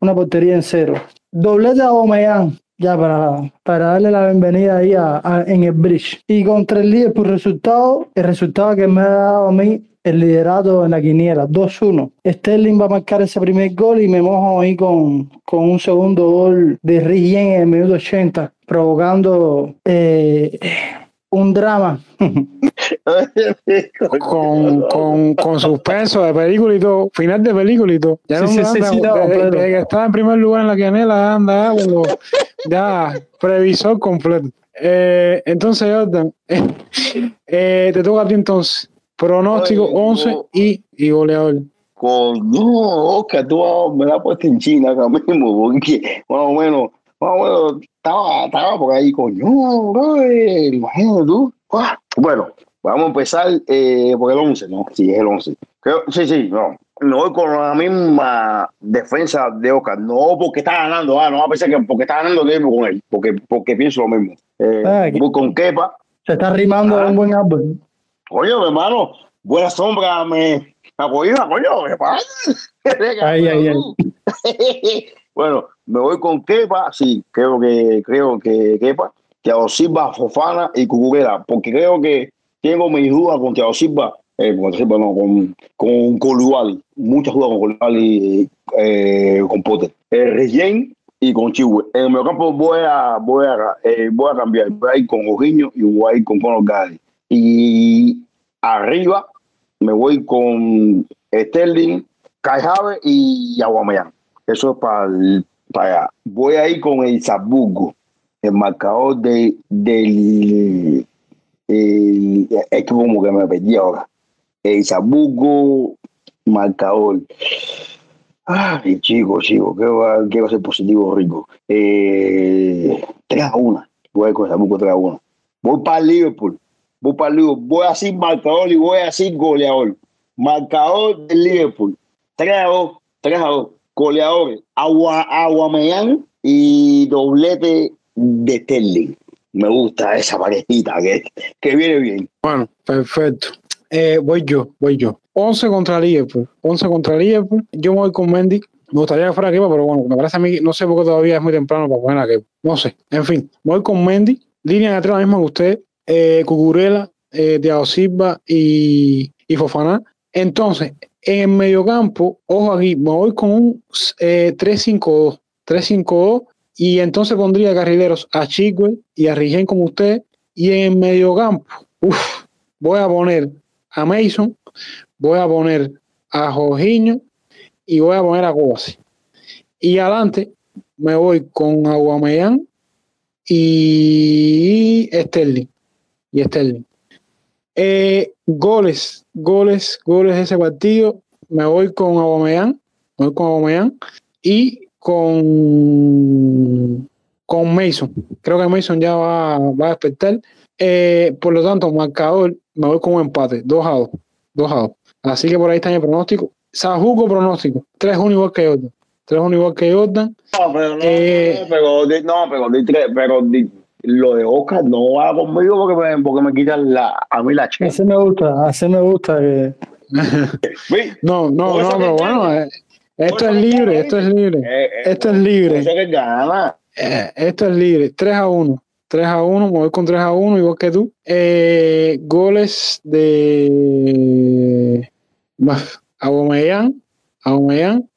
una portería en cero. Doblete a Aubameyang, ya para, para darle la bienvenida ahí a- a- en el bridge. Y contra el Liverpool resultado, el resultado que me ha dado a mí el liderato en la quiniela, 2-1. Sterling va a marcar ese primer gol y me mojo ahí con, con un segundo gol de Rigien en el minuto 80, provocando eh, un drama. con, con, con suspenso de película y todo, final de película y todo. Ya Sí, no sí, anda, sí, sí, no, desde, Pedro. desde que estaba en primer lugar en la quinela, anda, ya, previsor completo. Eh, entonces, Jordan, eh, te toca a ti entonces. Pronóstico Oye, 11 no. y, y goleador. Con, no, Oscar, tú me la has puesto en China acá mismo, porque más o menos, más o menos, estaba, estaba por ahí, coño, brother, imagínate tú. Ah, Bueno, vamos a empezar eh, por el 11, ¿no? Sí, es el 11. Creo, sí, sí, no. Me voy con la misma defensa de Oscar, no porque está ganando, ah, no va a pensar que porque está ganando que con él, porque, porque pienso lo mismo. Eh, Ah, que- voy con Kepa, Se está rimando Ah. un buen árbol. Coño, hermano, buena sombra, me apoyó, coño, ¿qué pasa? Ay, ay, ay. bueno, me voy con Kepa, sí, creo que, creo que Kepa, Thiago Silva, Fofana y Cucurella, porque creo que tengo mis dudas con Thiago Silva, eh, con Thiago Silva no, con, con Koulibaly, muchas dudas con Koulibaly, eh, con Potter, eh, Regien y con Chihuahua. En el campo voy a, voy a, eh, voy a cambiar, voy a ir con Jorginho y voy a ir con Conor Gallagher. Y arriba me voy con Sterling, Kai y Aguameyang. Eso es para, para allá. Voy a ir con el Salzburgo, el marcador de, del... el- es que como que me perdí ahora. El Salzburgo, marcador. Ay, chico, chico, ¿qué va, qué va a ser positivo rico? Eh, 3 a 1. Voy con Salzburgo 3 a 1. Voy para Liverpool. Voy para Liverpool. Voy a decir marcador y voy a decir goleador. Marcador del Liverpool. 3 a 2. 3 a 2. Goleadores. Agua, Aguameyang y doblete de Sterling. Me gusta esa parejita que, que viene bien. Bueno, perfecto. Eh, voy yo, voy yo. 11 contra Liverpool. 11 contra Liverpool. Yo me voy con Mendy. Me gustaría que fuera Kepa, pero bueno, me parece a mí, no sé por qué todavía es muy temprano para poner a Kepa. No sé. En fin, voy con Mendy. Línea de atrás la misma que usted. Eh, Cucurella, eh, Silva y, y Fofana. Entonces, en el mediocampo, ojo aquí, me voy con un eh, 3-5-2. 3-5-2. Y entonces pondría carrileros a Chigwell y a Rigen como usted. Y en mediocampo, uf, voy a poner a Mason, voy a poner a Jorginho y voy a poner a Kovacic. Y adelante me voy con Aguamellán y Sterling. Y Sterling. Eh, goles, goles, goles de ese partido. Me voy con Aubameyang, me voy con Aubameyang y con con Mason. Creo que Mason ya va, va a despertar. Eh, por lo tanto, marcador, me voy con un empate, 2 a 2. 2 a 2. Así que por ahí está mi pronóstico. Sajuco pronóstico, 3-1 igual que Jordan. 3-1 igual que Jordan. No, pero no, Eh, pero, di- no, pero, di tres, pero di- lo de Oscar no va conmigo porque me, porque me quitan la, a mí la che. Así me gusta, así me gusta que No, no, no, pero bueno, eh, esto es libre, esto es libre. eh, eh, Esto es libre. Eso que gana. Eh, esto es libre. 3 a 1. 3 a 1, me voy con 3 a 1, igual que tú. Eh, goles de Aubameyang, Aubameyang,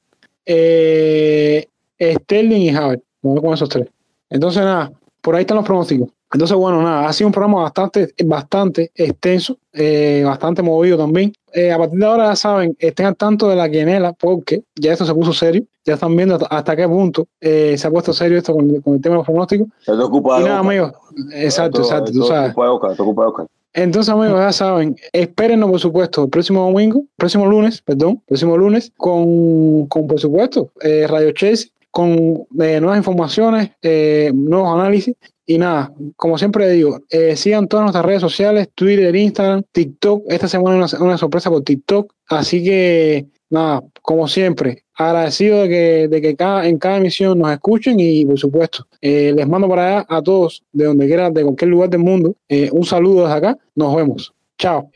eh, Sterling y Havertz. Me voy con esos tres. Entonces, nada, por ahí están los pronósticos. Entonces, bueno, nada, ha sido un programa bastante, bastante extenso, eh, bastante movido también. Eh, a partir de ahora, ya saben, estén al tanto de la quinela, porque ya esto se puso serio. Ya están viendo hasta, hasta qué punto eh, se ha puesto serio esto con, con el tema de los pronósticos. Esto ocupa Y nada, amigos. Exacto, Esto- exacto, tú esto sabes. ocupa Oscar, esto ocupa. Entonces, amigos, ya saben, espérennos, por supuesto, el próximo domingo, próximo lunes, perdón, próximo lunes, con, con por supuesto, eh, Radio Chase, con eh, nuevas informaciones, eh, nuevos análisis. Y nada, como siempre digo, eh, sigan todas nuestras redes sociales, Twitter, Instagram, TikTok. Esta semana una, una sorpresa por TikTok. Así que, nada, como siempre, agradecido de que, de que cada, en cada emisión nos escuchen y, por supuesto, eh, les mando para allá a todos, de donde quiera, de cualquier lugar del mundo, eh, un saludo desde acá. Nos vemos. Chao.